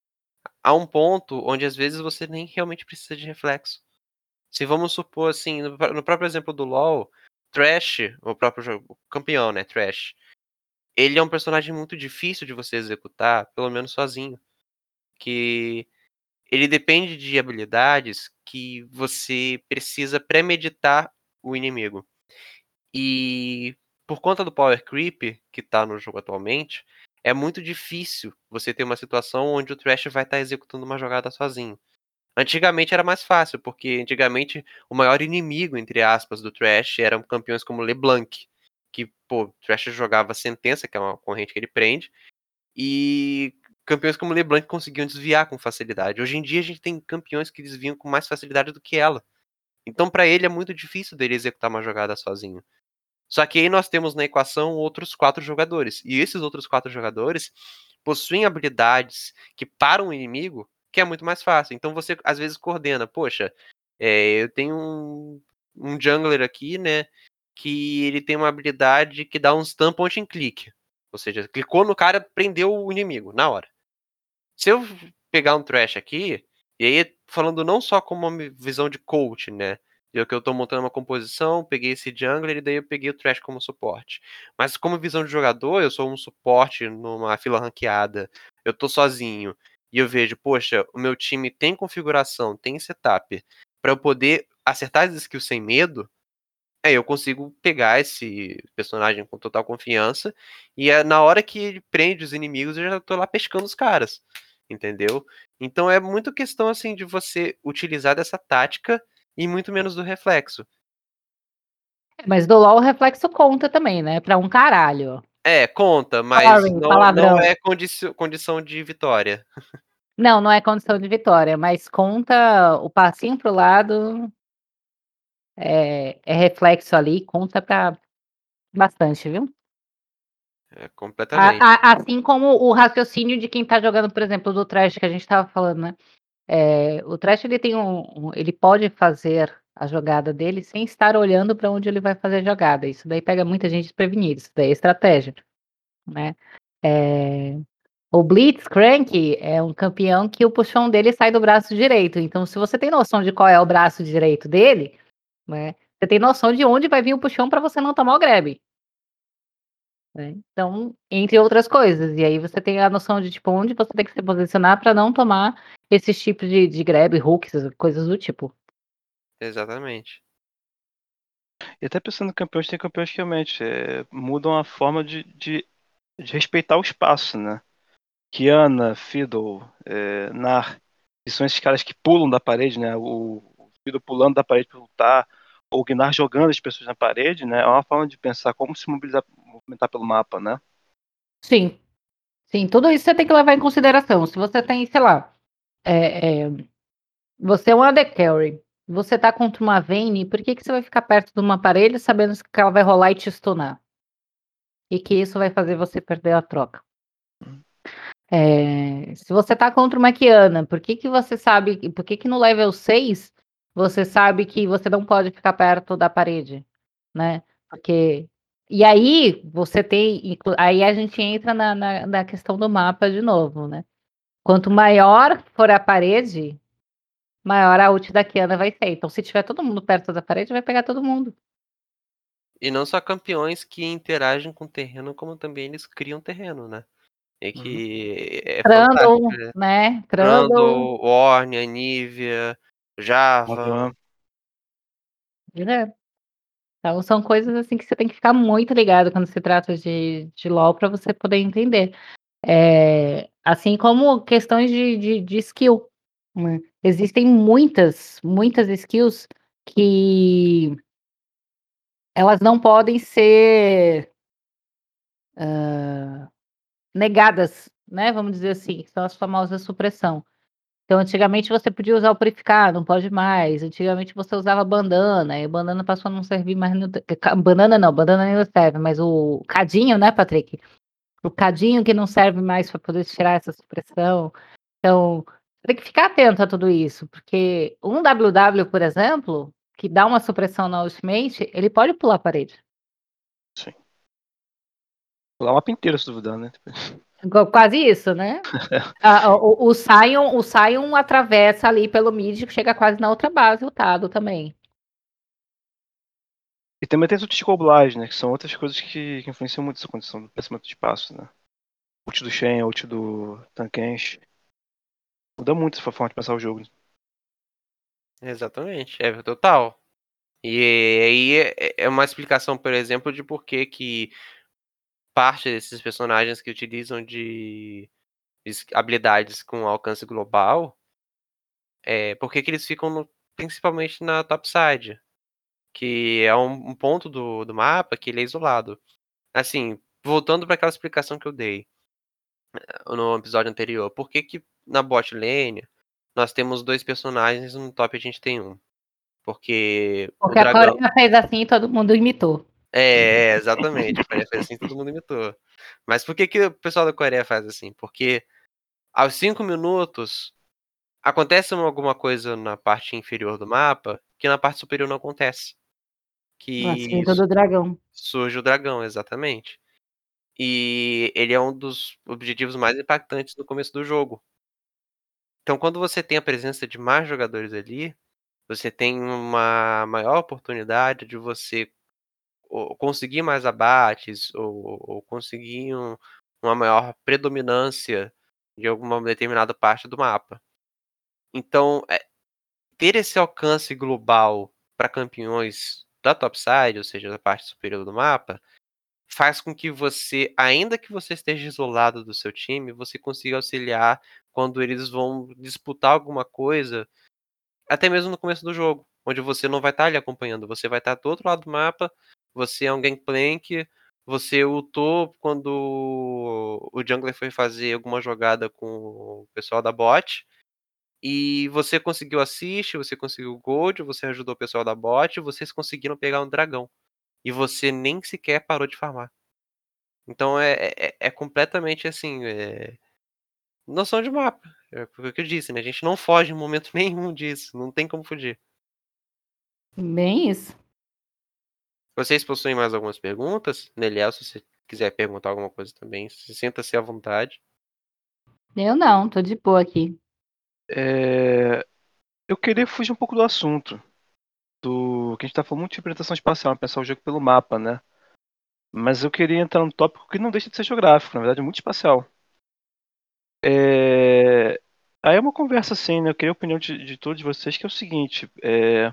Há um ponto onde às vezes você nem realmente precisa de reflexo. Se vamos supor assim, no, próprio exemplo do LoL, Trash, o próprio jogo, o campeão, né, Trash, ele é um personagem muito difícil de você executar, pelo menos sozinho. Que ele depende de habilidades que você precisa premeditar o inimigo. E por conta do power creep que tá no jogo atualmente, é muito difícil você ter uma situação onde o Thresh vai estar tá executando uma jogada sozinho. Antigamente era mais fácil, porque antigamente o maior inimigo, entre aspas, do Thresh eram campeões como LeBlanc, que, pô, Thresh jogava Sentença, que é uma corrente que ele prende, e campeões como LeBlanc conseguiam desviar com facilidade. Hoje em dia a gente tem campeões que desviam com mais facilidade do que ela. Então para ele é muito difícil dele executar uma jogada sozinho. Só que aí nós temos na equação outros quatro jogadores. E esses outros quatro jogadores possuem habilidades que param o inimigo, que é muito mais fácil. Então você às vezes coordena, poxa, é, eu tenho um, um jungler aqui, né? Que ele tem uma habilidade que dá um stun point and click. Ou seja, clicou no cara, prendeu o inimigo na hora. Se eu pegar um trash aqui, e aí falando não só como uma visão de coach, né? Eu que eu tô montando uma composição, peguei esse jungler e daí eu peguei o trash como suporte. Mas como visão de jogador, eu sou um suporte numa fila ranqueada, eu tô sozinho e eu vejo, poxa, o meu time tem configuração, tem setup para eu poder acertar as skills sem medo, aí eu consigo pegar esse personagem com total confiança e é na hora que ele prende os inimigos, eu já tô lá pescando os caras entendeu? Então é muito questão assim de você utilizar dessa tática e muito menos do reflexo. Mas do LoL o reflexo conta também, né? Pra um caralho. É, conta, mas Sorry, não, não, é condição, condição de vitória. Não, não é condição de vitória, mas conta o passinho pro lado. É, é reflexo ali, conta pra bastante, viu? É, completamente. A, a, assim como o raciocínio de quem tá jogando, por exemplo, do trash que a gente tava falando, né? É, o trash ele tem um, um, ele pode fazer a jogada dele sem estar olhando para onde ele vai fazer a jogada. Isso daí pega muita gente desprevenida. Isso daí é estratégia, né? É, o Blitzcrank é um campeão que o puxão dele sai do braço direito. Então, se você tem noção de qual é o braço direito dele, né? Você tem noção de onde vai vir o puxão para você não tomar o grab. Né? Então, entre outras coisas. E aí você tem a noção de tipo onde você tem que se posicionar para não tomar esses tipos de, de grab, hooks, coisas do tipo. Exatamente. E até pensando em campeões, tem campeões que realmente é, mudam a forma de, de, de, respeitar o espaço, né? Kiana, Fiddle, é, Nar, que são esses caras que pulam da parede, né? O, o Fiddle pulando da parede para lutar, ou o Gnar jogando as pessoas na parede, né? É uma forma de pensar como se mobilizar, movimentar pelo mapa, né? Sim. Sim, tudo isso você tem que levar em consideração. Se você tem, sei lá, é, é, você é um AD Carry, você tá contra uma Vayne, por que, que você vai ficar perto de um aparelho sabendo que ela vai rolar e te stunar? E que isso vai fazer você perder a troca. É, se você tá contra uma Kiana, por que, que você sabe, por que, que no level 6 você sabe que você não pode ficar perto da parede, né? Porque e aí você tem aí a gente entra na na na questão do mapa de novo, né. Quanto maior for a parede, maior a ult da Kiana vai ser. Então se tiver todo mundo perto da parede, vai pegar todo mundo. E não só campeões que interagem com o terreno, como também eles criam terreno, né. E Uhum. que é Trundle, fantástico, né. né, Trundle. Ornn, Anivia. Avan. É. Então são coisas, assim, que você tem que ficar muito ligado quando se trata de de LoL pra você poder entender. Eh, assim como questões de de de skill, né. Existem muitas, muitas skills que elas não podem ser hã, negadas, né, vamos dizer assim, são as famosas supressão. Então antigamente você podia usar o purificar, não pode mais, antigamente você usava bandana, e bandana passou a não servir mais no ca banana não, banana ainda serve, mas o cadinho, né, Patrick? O cadinho que não serve mais pra poder tirar essa supressão. Então, tem que ficar atento a tudo isso, porque um WW, por exemplo, que dá uma supressão na ultimate, ele pode pular a parede. Sim. Pular o mapa inteiro se duvidar, né. Quase isso, né. Ah, o o Sion o Sion atravessa ali pelo mid, chega quase na outra base, o Tado também. E também tem as ultis de né, que são outras coisas que que influenciam muito essa condição do crescimento do espaço, né. Ult do Shen, ult do Tancred. Muda muito essa forma de pensar o jogo. Exatamente, é total. E aí é é uma explicação, por exemplo, de por que que parte desses personagens que utilizam de es habilidades com alcance global eh, por que que eles ficam no principalmente na topside, que é um um ponto do do mapa que ele é isolado. Assim, voltando pra aquela explicação que eu dei, eh, no episódio anterior, por que que na bot lane nós temos 2 personagens e no top a gente tem 1? Porque o Porque a dragão Coreia fez assim e todo mundo imitou. É, exatamente, a Coreia fez assim, todo mundo imitou. Mas por que que o pessoal da Coreia faz assim? Porque aos 5 minutos acontece uma alguma coisa na parte inferior do mapa, que na parte superior não acontece. Que Nascimento do dragão. surge o dragão, exatamente. E ele é um dos objetivos mais impactantes no começo do jogo. Então quando você tem a presença de mais jogadores ali, você tem uma maior oportunidade de você ou conseguir mais abates ou ou conseguir um uma maior predominância de alguma determinada parte do mapa. Então, eh, ter esse alcance global pra campeões da topside, ou seja, da parte superior do mapa, faz com que você, ainda que você esteja isolado do seu time, você consiga auxiliar quando eles vão disputar alguma coisa, até mesmo no começo do jogo, onde você não vai estar ali acompanhando, você vai estar do outro lado do mapa, você é um gangplank, você ultou quando o jungler foi fazer alguma jogada com o pessoal da bot, e você conseguiu assist, você conseguiu gold, você ajudou o pessoal da bot, vocês conseguiram pegar um dragão. E você nem sequer parou de farmar. Então é é é completamente assim, eh, noção de mapa, é o que eu disse, né, a gente não foge em momento nenhum disso, não tem como fugir. Bem isso. Vocês possuem mais algumas perguntas? Neliel, se você quiser perguntar alguma coisa também, se sinta-se à vontade. Eu não, tô de boa aqui. Eh, eu queria fugir um pouco do assunto, do que a gente tá falando muito de representação espacial, pensar o jogo pelo mapa, né. Mas eu queria entrar num tópico que não deixa de ser geográfico, na verdade é muito espacial. Eh, aí é uma conversa assim, né, eu queria a opinião de de todos vocês, que é o seguinte, eh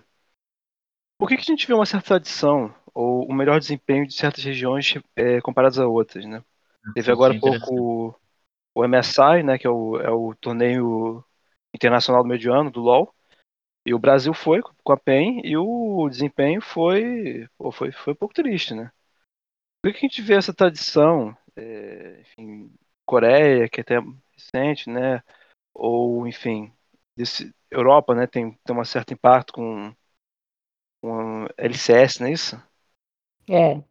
por que que a gente vê uma certa tradição, ou um melhor desempenho de certas regiões, eh, comparadas a outras, né. Teve Isso agora é há pouco o MSI, né, que é o é o torneio internacional do meio de ano do LoL, e o Brasil foi com a PEN e o desempenho foi pô, foi foi um pouco triste, né. Por que a gente vê essa tradição, eh, enfim, Coreia, que é até recente, né, ou enfim, desse Europa, né, tem tem uma certo impacto com com LCS, não é isso? É. Por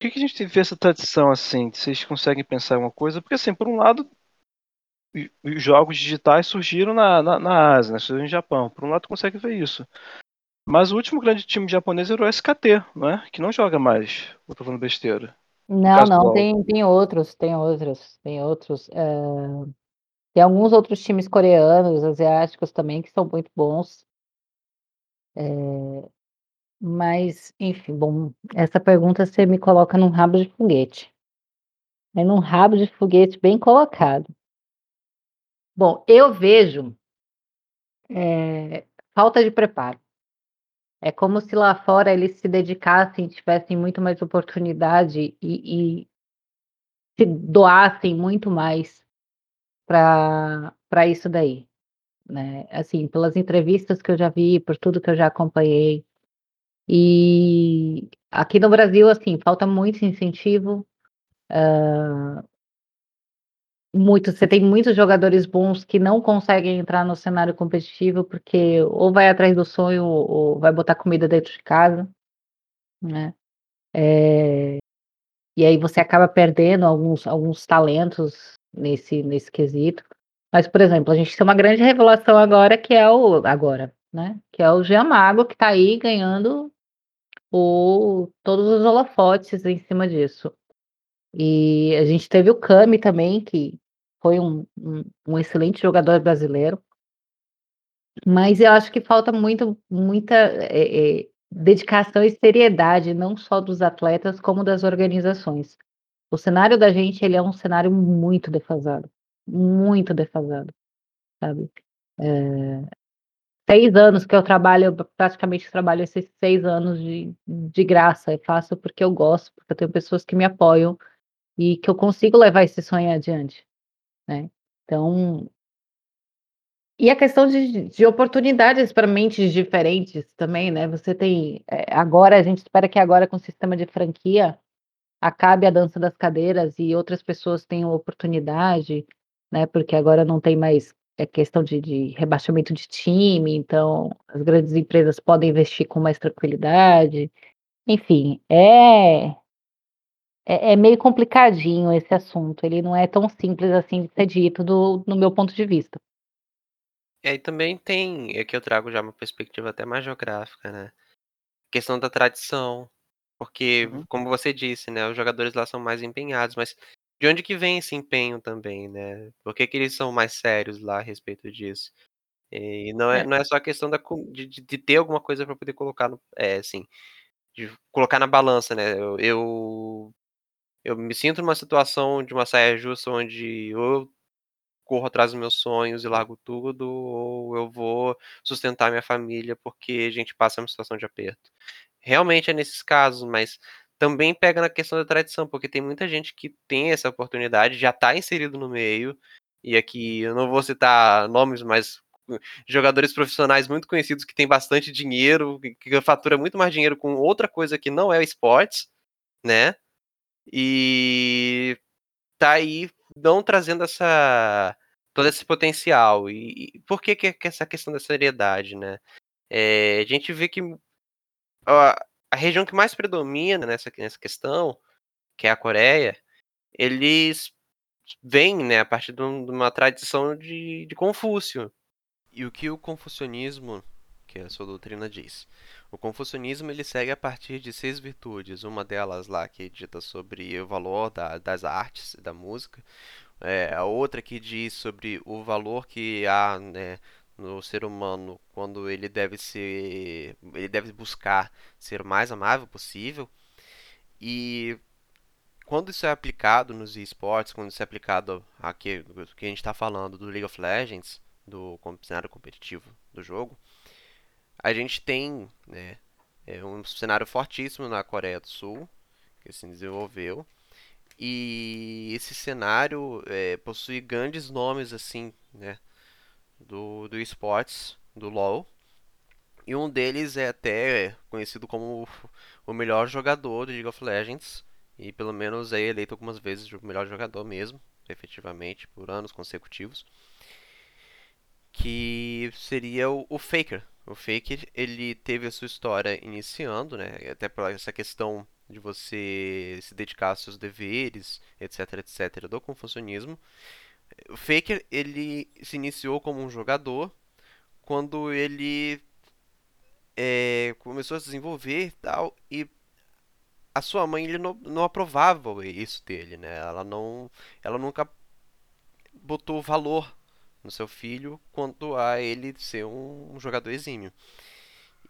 que que a gente vê essa tradição, assim, vocês conseguem pensar em alguma coisa? Porque assim, por um lado os jogos digitais surgiram na, na, na Ásia, né? surgiram no Japão. Por um lado, consegue ver isso. Mas o último grande time japonês era o SKT, não é? Que não joga mais. Eu tô falando besteira. Não, não, tem, tem outros, tem outros, tem outros. Uh, tem alguns outros times coreanos, asiáticos também, que são muito bons. É, mas, enfim, bom, essa pergunta você me coloca num rabo de foguete. É num rabo de foguete bem colocado. Bom, eu vejo é, falta de preparo. É como se lá fora eles se dedicassem, tivessem muito mais oportunidade e, e se doassem muito mais para isso daí. Né? Assim, pelas entrevistas que eu já vi, por tudo que eu já acompanhei. E aqui no Brasil, assim, falta muito incentivo. Uh, muito, você tem muitos jogadores bons que não conseguem entrar no cenário competitivo porque ou vai atrás do sonho ou vai botar comida dentro de casa, né? É, e aí você acaba perdendo alguns, alguns talentos nesse, nesse quesito. Mas, por exemplo, a gente tem uma grande revelação agora que é o agora, né? Que é o Giamago que está aí ganhando o, todos os holofotes em cima disso. E a gente teve o Cami também, que foi um, um, um excelente jogador brasileiro. Mas eu acho que falta muito, muita é, é, dedicação e seriedade, não só dos atletas, como das organizações. O cenário da gente ele é um cenário muito defasado, muito defasado, sabe? É, seis anos que eu trabalho, eu praticamente trabalho esses seis anos de, de graça. Eu faço porque eu gosto, porque eu tenho pessoas que me apoiam e que eu consigo levar esse sonho adiante, né? Então, e a questão de, de oportunidades para mentes diferentes também, né? Você tem é, agora a gente espera que agora com o sistema de franquia acabe a dança das cadeiras e outras pessoas tenham oportunidade, né? Porque agora não tem mais é questão de, de rebaixamento de time, então as grandes empresas podem investir com mais tranquilidade. Enfim, é é, é, meio complicadinho esse assunto. Ele não é tão simples assim de ser dito do, no meu ponto de vista. E aí também tem, aqui eu trago já uma perspectiva até mais geográfica, né? Questão da tradição. Porque, uhum. como você disse, né, os jogadores lá são mais empenhados, mas de onde que vem esse empenho também, né? Por que, que eles são mais sérios lá a respeito disso? E não é, é. não é só a questão da, de, de ter alguma coisa para poder colocar no, é, assim, de colocar na balança, né? Eu, eu eu me sinto numa situação de uma saia justa onde eu corro atrás dos meus sonhos e largo tudo, ou eu vou sustentar minha família porque a gente passa uma situação de aperto. Realmente é nesses casos, mas também pega na questão da tradição, porque tem muita gente que tem essa oportunidade, já está inserido no meio, e aqui eu não vou citar nomes, mas jogadores profissionais muito conhecidos que têm bastante dinheiro, que fatura muito mais dinheiro com outra coisa que não é esportes, né? E tá aí não trazendo essa todo esse potencial. E, e por que, que, essa questão da seriedade, né? É, a gente vê que a, região que mais predomina nessa, nessa questão, que é a Coreia, eles vêm né, a partir de, uma tradição de, de Confúcio. E o que o confucionismo, que a sua doutrina diz? O confucionismo ele segue a partir de seis virtudes, uma delas lá que dita sobre o valor da, das artes, da música, é, a outra que diz sobre o valor que há né, no ser humano quando ele deve ser, ele deve buscar ser o mais amável possível e quando isso é aplicado nos esportes, quando isso é aplicado aqui que a gente está falando do League of Legends, do cenário competitivo do jogo, a gente tem né, é um cenário fortíssimo na Coreia do Sul, que se desenvolveu. E esse cenário é, possui grandes nomes assim, né, do, do esportes, do LoL. E um deles é até conhecido como o melhor jogador do League of Legends. E pelo menos é eleito algumas vezes o melhor jogador mesmo, efetivamente, por anos consecutivos. Que seria o, o Faker, o Faker, ele teve a sua história iniciando, né? Até por essa questão de você se dedicar aos seus deveres, etc, etc, do confucionismo. O Faker, ele se iniciou como um jogador quando ele é, começou a se desenvolver e tal, e a sua mãe ele não, não aprovava isso dele, né? Ela não, ela nunca botou valor no seu filho quanto a ele ser um, um jogador exímio.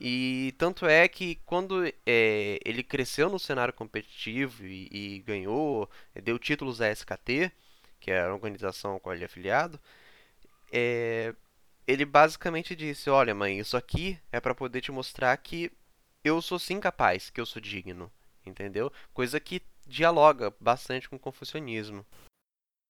E tanto é que quando é, ele cresceu no cenário competitivo e, e ganhou, deu títulos à SKT, que é a organização com qual ele é afiliado, é, ele basicamente disse: Olha, mãe, isso aqui é para poder te mostrar que eu sou sim capaz, que eu sou digno, entendeu? Coisa que dialoga bastante com o confucionismo.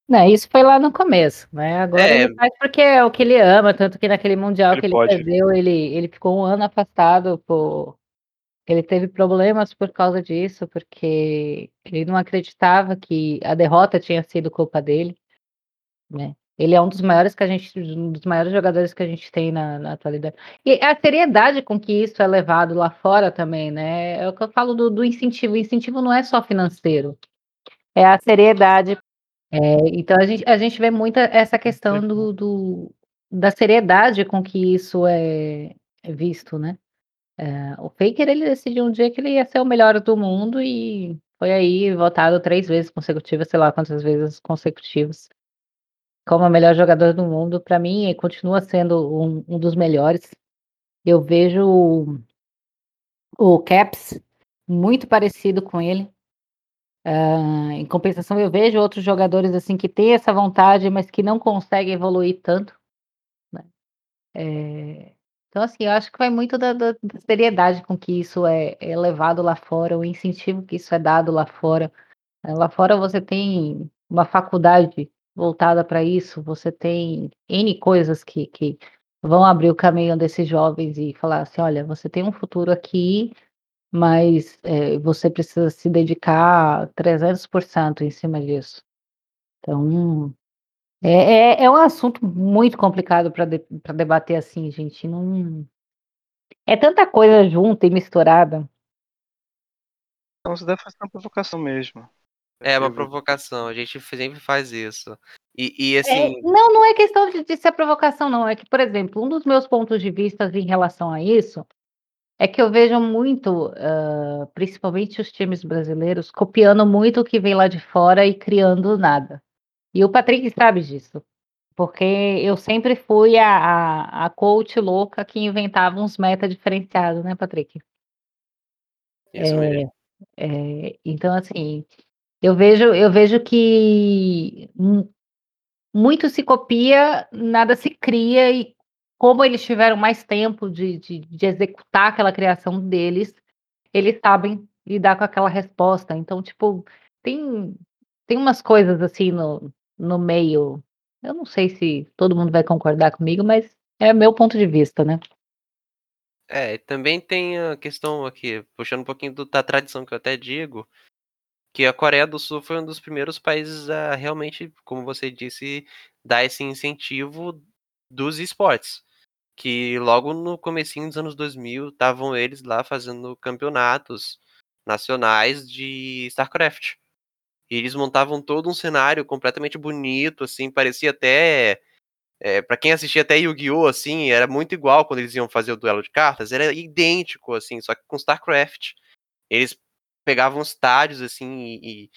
Não, isso foi lá no começo, né? Agora É. ele faz porque é o que ele ama, tanto que naquele mundial Ele que ele pode. perdeu, ele, ele ficou um ano afastado por. Ele teve problemas por causa disso, porque ele não acreditava que a derrota tinha sido culpa dele, né? Ele é um dos maiores que a gente, um dos maiores jogadores que a gente tem na, na atualidade. E a seriedade com que isso é levado lá fora também, né? É o que eu falo do, do incentivo. O incentivo não é só financeiro, é a seriedade é, então a gente, a gente vê muito essa questão do, do- da seriedade com que isso é, é visto, né? É, o Faker ele decidiu um dia que ele ia ser o melhor do mundo e foi aí votado três vezes consecutivas, sei lá quantas vezes consecutivas, como o melhor jogador do mundo. Para mim, ele continua sendo um, um dos melhores. Eu vejo o, o Caps muito parecido com ele. Ah, em compensação, eu vejo outros jogadores assim que têm essa vontade, mas que não conseguem evoluir tanto. né? É, então, assim, eu acho que vai muito da, da- da seriedade com que isso é, é levado lá fora, o incentivo que isso é dado lá fora. Eh, Lá fora você tem uma faculdade voltada para isso, você tem N coisas que, que vão abrir o caminho desses jovens e falar assim: olha, você tem um futuro aqui, mas eh, você precisa se dedicar 300% em cima disso. Então, é, é, é um assunto muito complicado para debater assim, gente. Não... É tanta coisa junta e misturada. Então você deve fazer uma provocação mesmo. É uma provocação, a gente sempre faz isso. E, e, É, assim, não, não é questão de, de ser provocação, não. É que, por exemplo, um dos meus pontos de vista em relação a isso é que eu vejo muito, ah, principalmente os times brasileiros, copiando muito o que vem lá de fora e criando nada. E o Patrick sabe disso. Porque eu sempre fui a, a, a coach louca que inventava uns meta diferenciados, né, Patrick? isso mesmo. É, então, assim, eu vejo, eu vejo que mu- muito se copia, nada se cria, e como eles tiveram mais tempo de, de, de executar aquela criação deles, eles sabem lidar com aquela resposta. Então, tipo, tem, tem umas coisas assim no, no meio. Eu não sei se todo mundo vai concordar comigo, mas é meu ponto de vista, né? É, também tem a questão aqui, puxando um pouquinho do- da tradição que eu até digo, que a Coreia do Sul foi um dos primeiros países a realmente, como você disse, dar esse incentivo dos esportes. Que logo no comecinho dos anos 2000, estavam eles lá fazendo campeonatos nacionais de StarCraft. E eles montavam todo um cenário completamente bonito, assim, parecia até é, para quem assistia até Yu-Gi-Oh! assim, era muito igual quando eles iam fazer o duelo de cartas, era idêntico, assim, só que com StarCraft. Eles pegavam estádios, assim, e,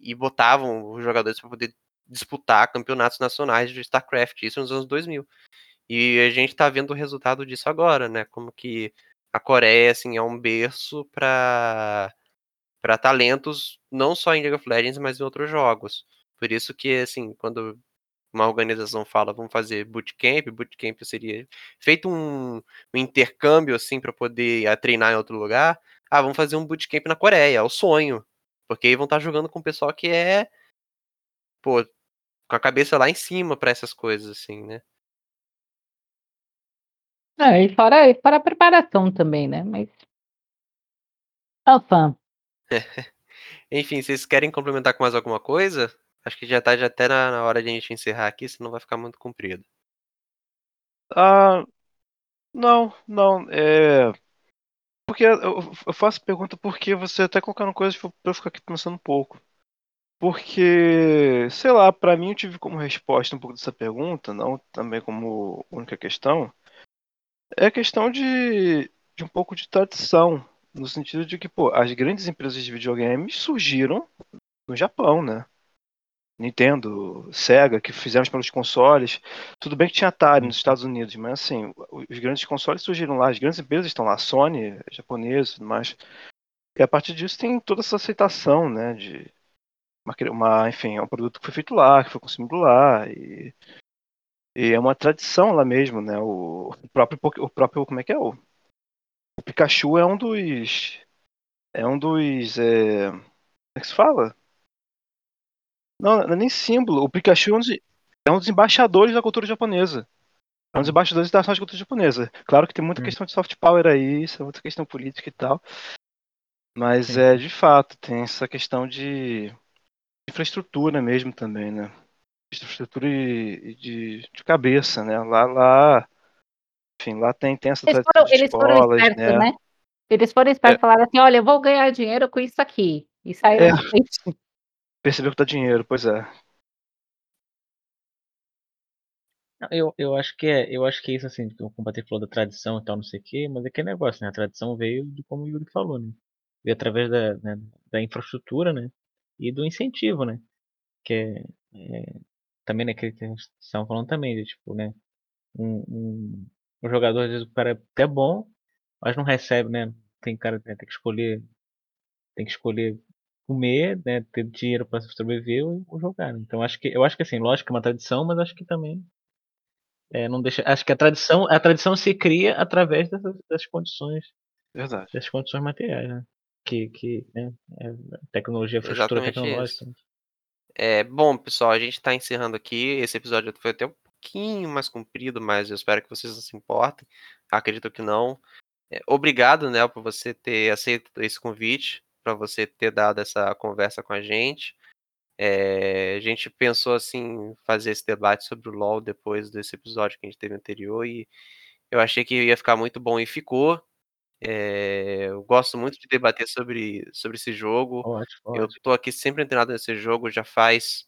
e, botavam os jogadores para poder disputar campeonatos nacionais de StarCraft, isso nos anos 2000. E a gente tá vendo o resultado disso agora, né? Como que a Coreia, assim, é um berço para para talentos, não só em League of Legends, mas em outros jogos. Por isso que, assim, quando uma organização fala, vamos fazer bootcamp, bootcamp seria feito um, um intercâmbio assim para poder ah, treinar em outro lugar. Ah, vamos fazer um bootcamp na Coreia, é o sonho. Porque aí vão estar jogando com o pessoal que é pô, com a cabeça lá em cima para essas coisas assim, né? É, e fora, e fora a preparação também, né? Mas. Enfin, Enfim, vocês querem complementar com mais alguma coisa? Acho que já tá já até na, na hora de a gente encerrar aqui, senão vai ficar muito comprido. Ah, não, não. É. Porque eu, eu faço pergunta porque você até colocando coisas pra eu ficar aqui pensando um pouco. Porque, sei lá, pra mim eu tive como resposta um pouco dessa pergunta, não também como única questão, é a questão de, de um pouco de tradição, no sentido de que, pô, as grandes empresas de videogames surgiram no Japão, né? Nintendo, Sega, que fizeram os consoles. Tudo bem que tinha Atari nos Estados Unidos, mas assim, os grandes consoles surgiram lá, as grandes empresas estão lá, Sony, japonesa e tudo mais. E a partir disso tem toda essa aceitação, né, de uma, uma, enfim, é um produto que foi feito lá, que foi consumido lá e, e é uma tradição lá mesmo, né? O próprio o próprio como é que é o, o Pikachu é um dos é um dos é, como é que se fala? Não, não é nem símbolo. O Pikachu é um, dos, é um dos embaixadores da cultura japonesa. É um dos embaixadores da cultura japonesa. Claro que tem muita hum. questão de soft power aí, isso é muita questão política e tal. Mas Sim. é, de fato, tem essa questão de infraestrutura mesmo também, né? Infraestrutura de, de, de cabeça, né? Lá, lá, enfim, lá tem, tem essa eles foram, eles escolas, foram espertos, né? né? Eles foram espertos e é. falaram assim, olha, eu vou ganhar dinheiro com isso aqui. E saíram. É. Percebeu que dá dinheiro, pois é. Eu, eu acho que é, eu acho que é isso assim, como o Bater falou da tradição e tal, não sei o quê, mas é que é negócio, né? A tradição veio de como o Yuri falou, né? Veio através da, né, da infraestrutura, né? E do incentivo, né? Que é, é também, né, que eles estavam falando também, de, tipo, né? Um, um, um, jogador, às vezes, o cara é até bom, mas não recebe, né? Tem cara né, tem que escolher. Tem que escolher comer, né, ter dinheiro para sobreviver ou, jogar. Né? Então acho que eu acho que assim, lógico que é uma tradição, mas acho que também é, não deixa. Acho que a tradição, a tradição se cria através dessas, das condições, Verdade. das condições materiais, né? Que, que né, é tecnologia, infraestrutura tecnológica. Isso. É, bom, pessoal, a gente está encerrando aqui. Esse episódio foi até um pouquinho mais comprido, mas eu espero que vocês não se importem. Acredito que não. É, obrigado, Nel, por você ter aceito esse convite para você ter dado essa conversa com a gente. É, a gente pensou assim fazer esse debate sobre o LoL depois desse episódio que a gente teve anterior e eu achei que ia ficar muito bom e ficou. É, eu gosto muito de debater sobre, sobre esse jogo. Ótimo, ótimo. Eu tô aqui sempre treinado nesse jogo já faz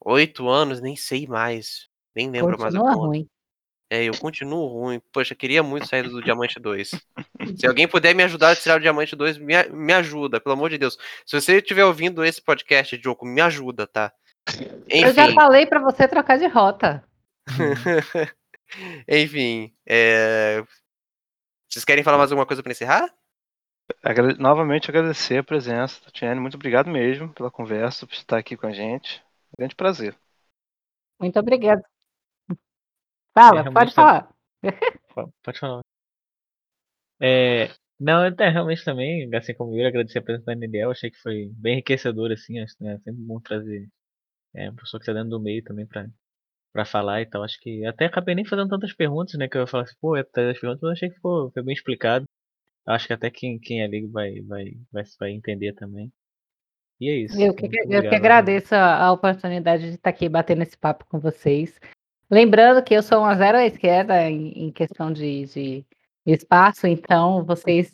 oito anos, nem sei mais. Nem lembro Continua mais a conta. ruim. É, eu continuo ruim. Poxa, queria muito sair do Diamante 2. Se alguém puder me ajudar a tirar o Diamante 2, me, me ajuda, pelo amor de Deus. Se você estiver ouvindo esse podcast, Diogo, me ajuda, tá? Enfim. Eu já falei para você trocar de rota. Enfim, é... vocês querem falar mais alguma coisa para encerrar? Novamente agradecer a presença, Tatiane. Muito obrigado mesmo pela conversa, por estar aqui com a gente. grande prazer. Muito obrigado. Fala, é, pode falar. Pode falar. É, não, é, realmente também, assim como eu, agradecer a presença da NDL, achei que foi bem enriquecedor, assim, acho né, sempre bom trazer é, uma pessoa que está dentro do meio também para falar e tal. Acho que até acabei nem fazendo tantas perguntas, né? Que eu ia falar assim, pô, é as perguntas, mas achei que foi, foi bem explicado. Acho que até quem, quem é ligo vai, vai, vai, vai entender também. E é isso. Eu que, eu que agradeço a, a oportunidade de estar aqui batendo esse papo com vocês. Lembrando que eu sou uma zero à esquerda em, em questão de, de, espaço, então vocês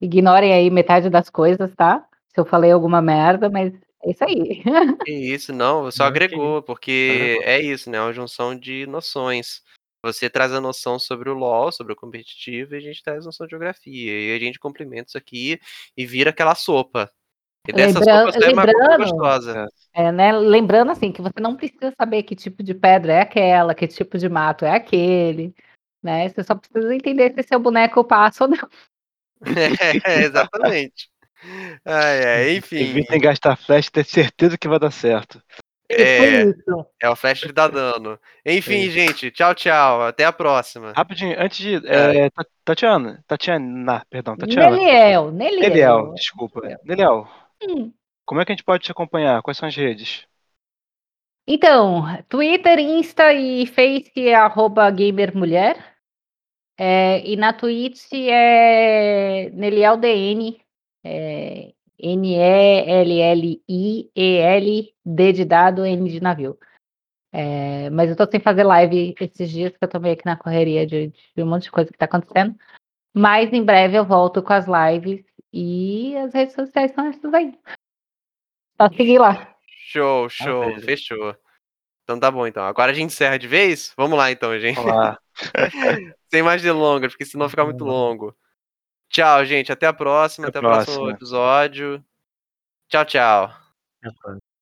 ignorem aí metade das coisas, tá? Se eu falei alguma merda, mas é isso aí. Isso, não, só agregou, porque é isso, né? É uma junção de noções. Você traz a noção sobre o LoL, sobre o competitivo, e a gente traz a noção de geografia. E a gente complementa isso aqui e vira aquela sopa. E dessa Lembra sopa é gostosa. É, né? Lembrando assim que você não precisa saber que tipo de pedra é aquela, que tipo de mato é aquele, né? Você só precisa entender se seu boneco passa ou não. É, exatamente. enfim. Evitem gastar flash, ter certeza que vai dar certo. É, é o flash que dá dano. Enfim, é. gente, tchau, tchau. Até a próxima. Rapidinho, antes de. É. É, Tatiana, Tatiana, perdão, Tatiana. Neliel, Neliel. Neliel, desculpa. Neliel, hum. como é que a gente pode te acompanhar? Quais são as redes? Então, Twitter, Insta e Face é arroba gamermulher. É, e na Twitch é NelielDN, é, N-E-L-L-I-E-L-D de dado, N de navio. É, mas eu tô sem fazer live esses dias, que eu tô meio aqui na correria de, de um monte de coisa que tá acontecendo. Mas em breve eu volto com as lives e as redes sociais são essas aí. Só seguir lá. Show, show, Maravilha. fechou. Então tá bom, então. Agora a gente encerra de vez? Vamos lá, então, gente. Vamos lá. Sem mais delongas, porque senão fica muito longo. Tchau, gente. Até a próxima. Até, Até o próximo episódio. Tchau, tchau. Foi.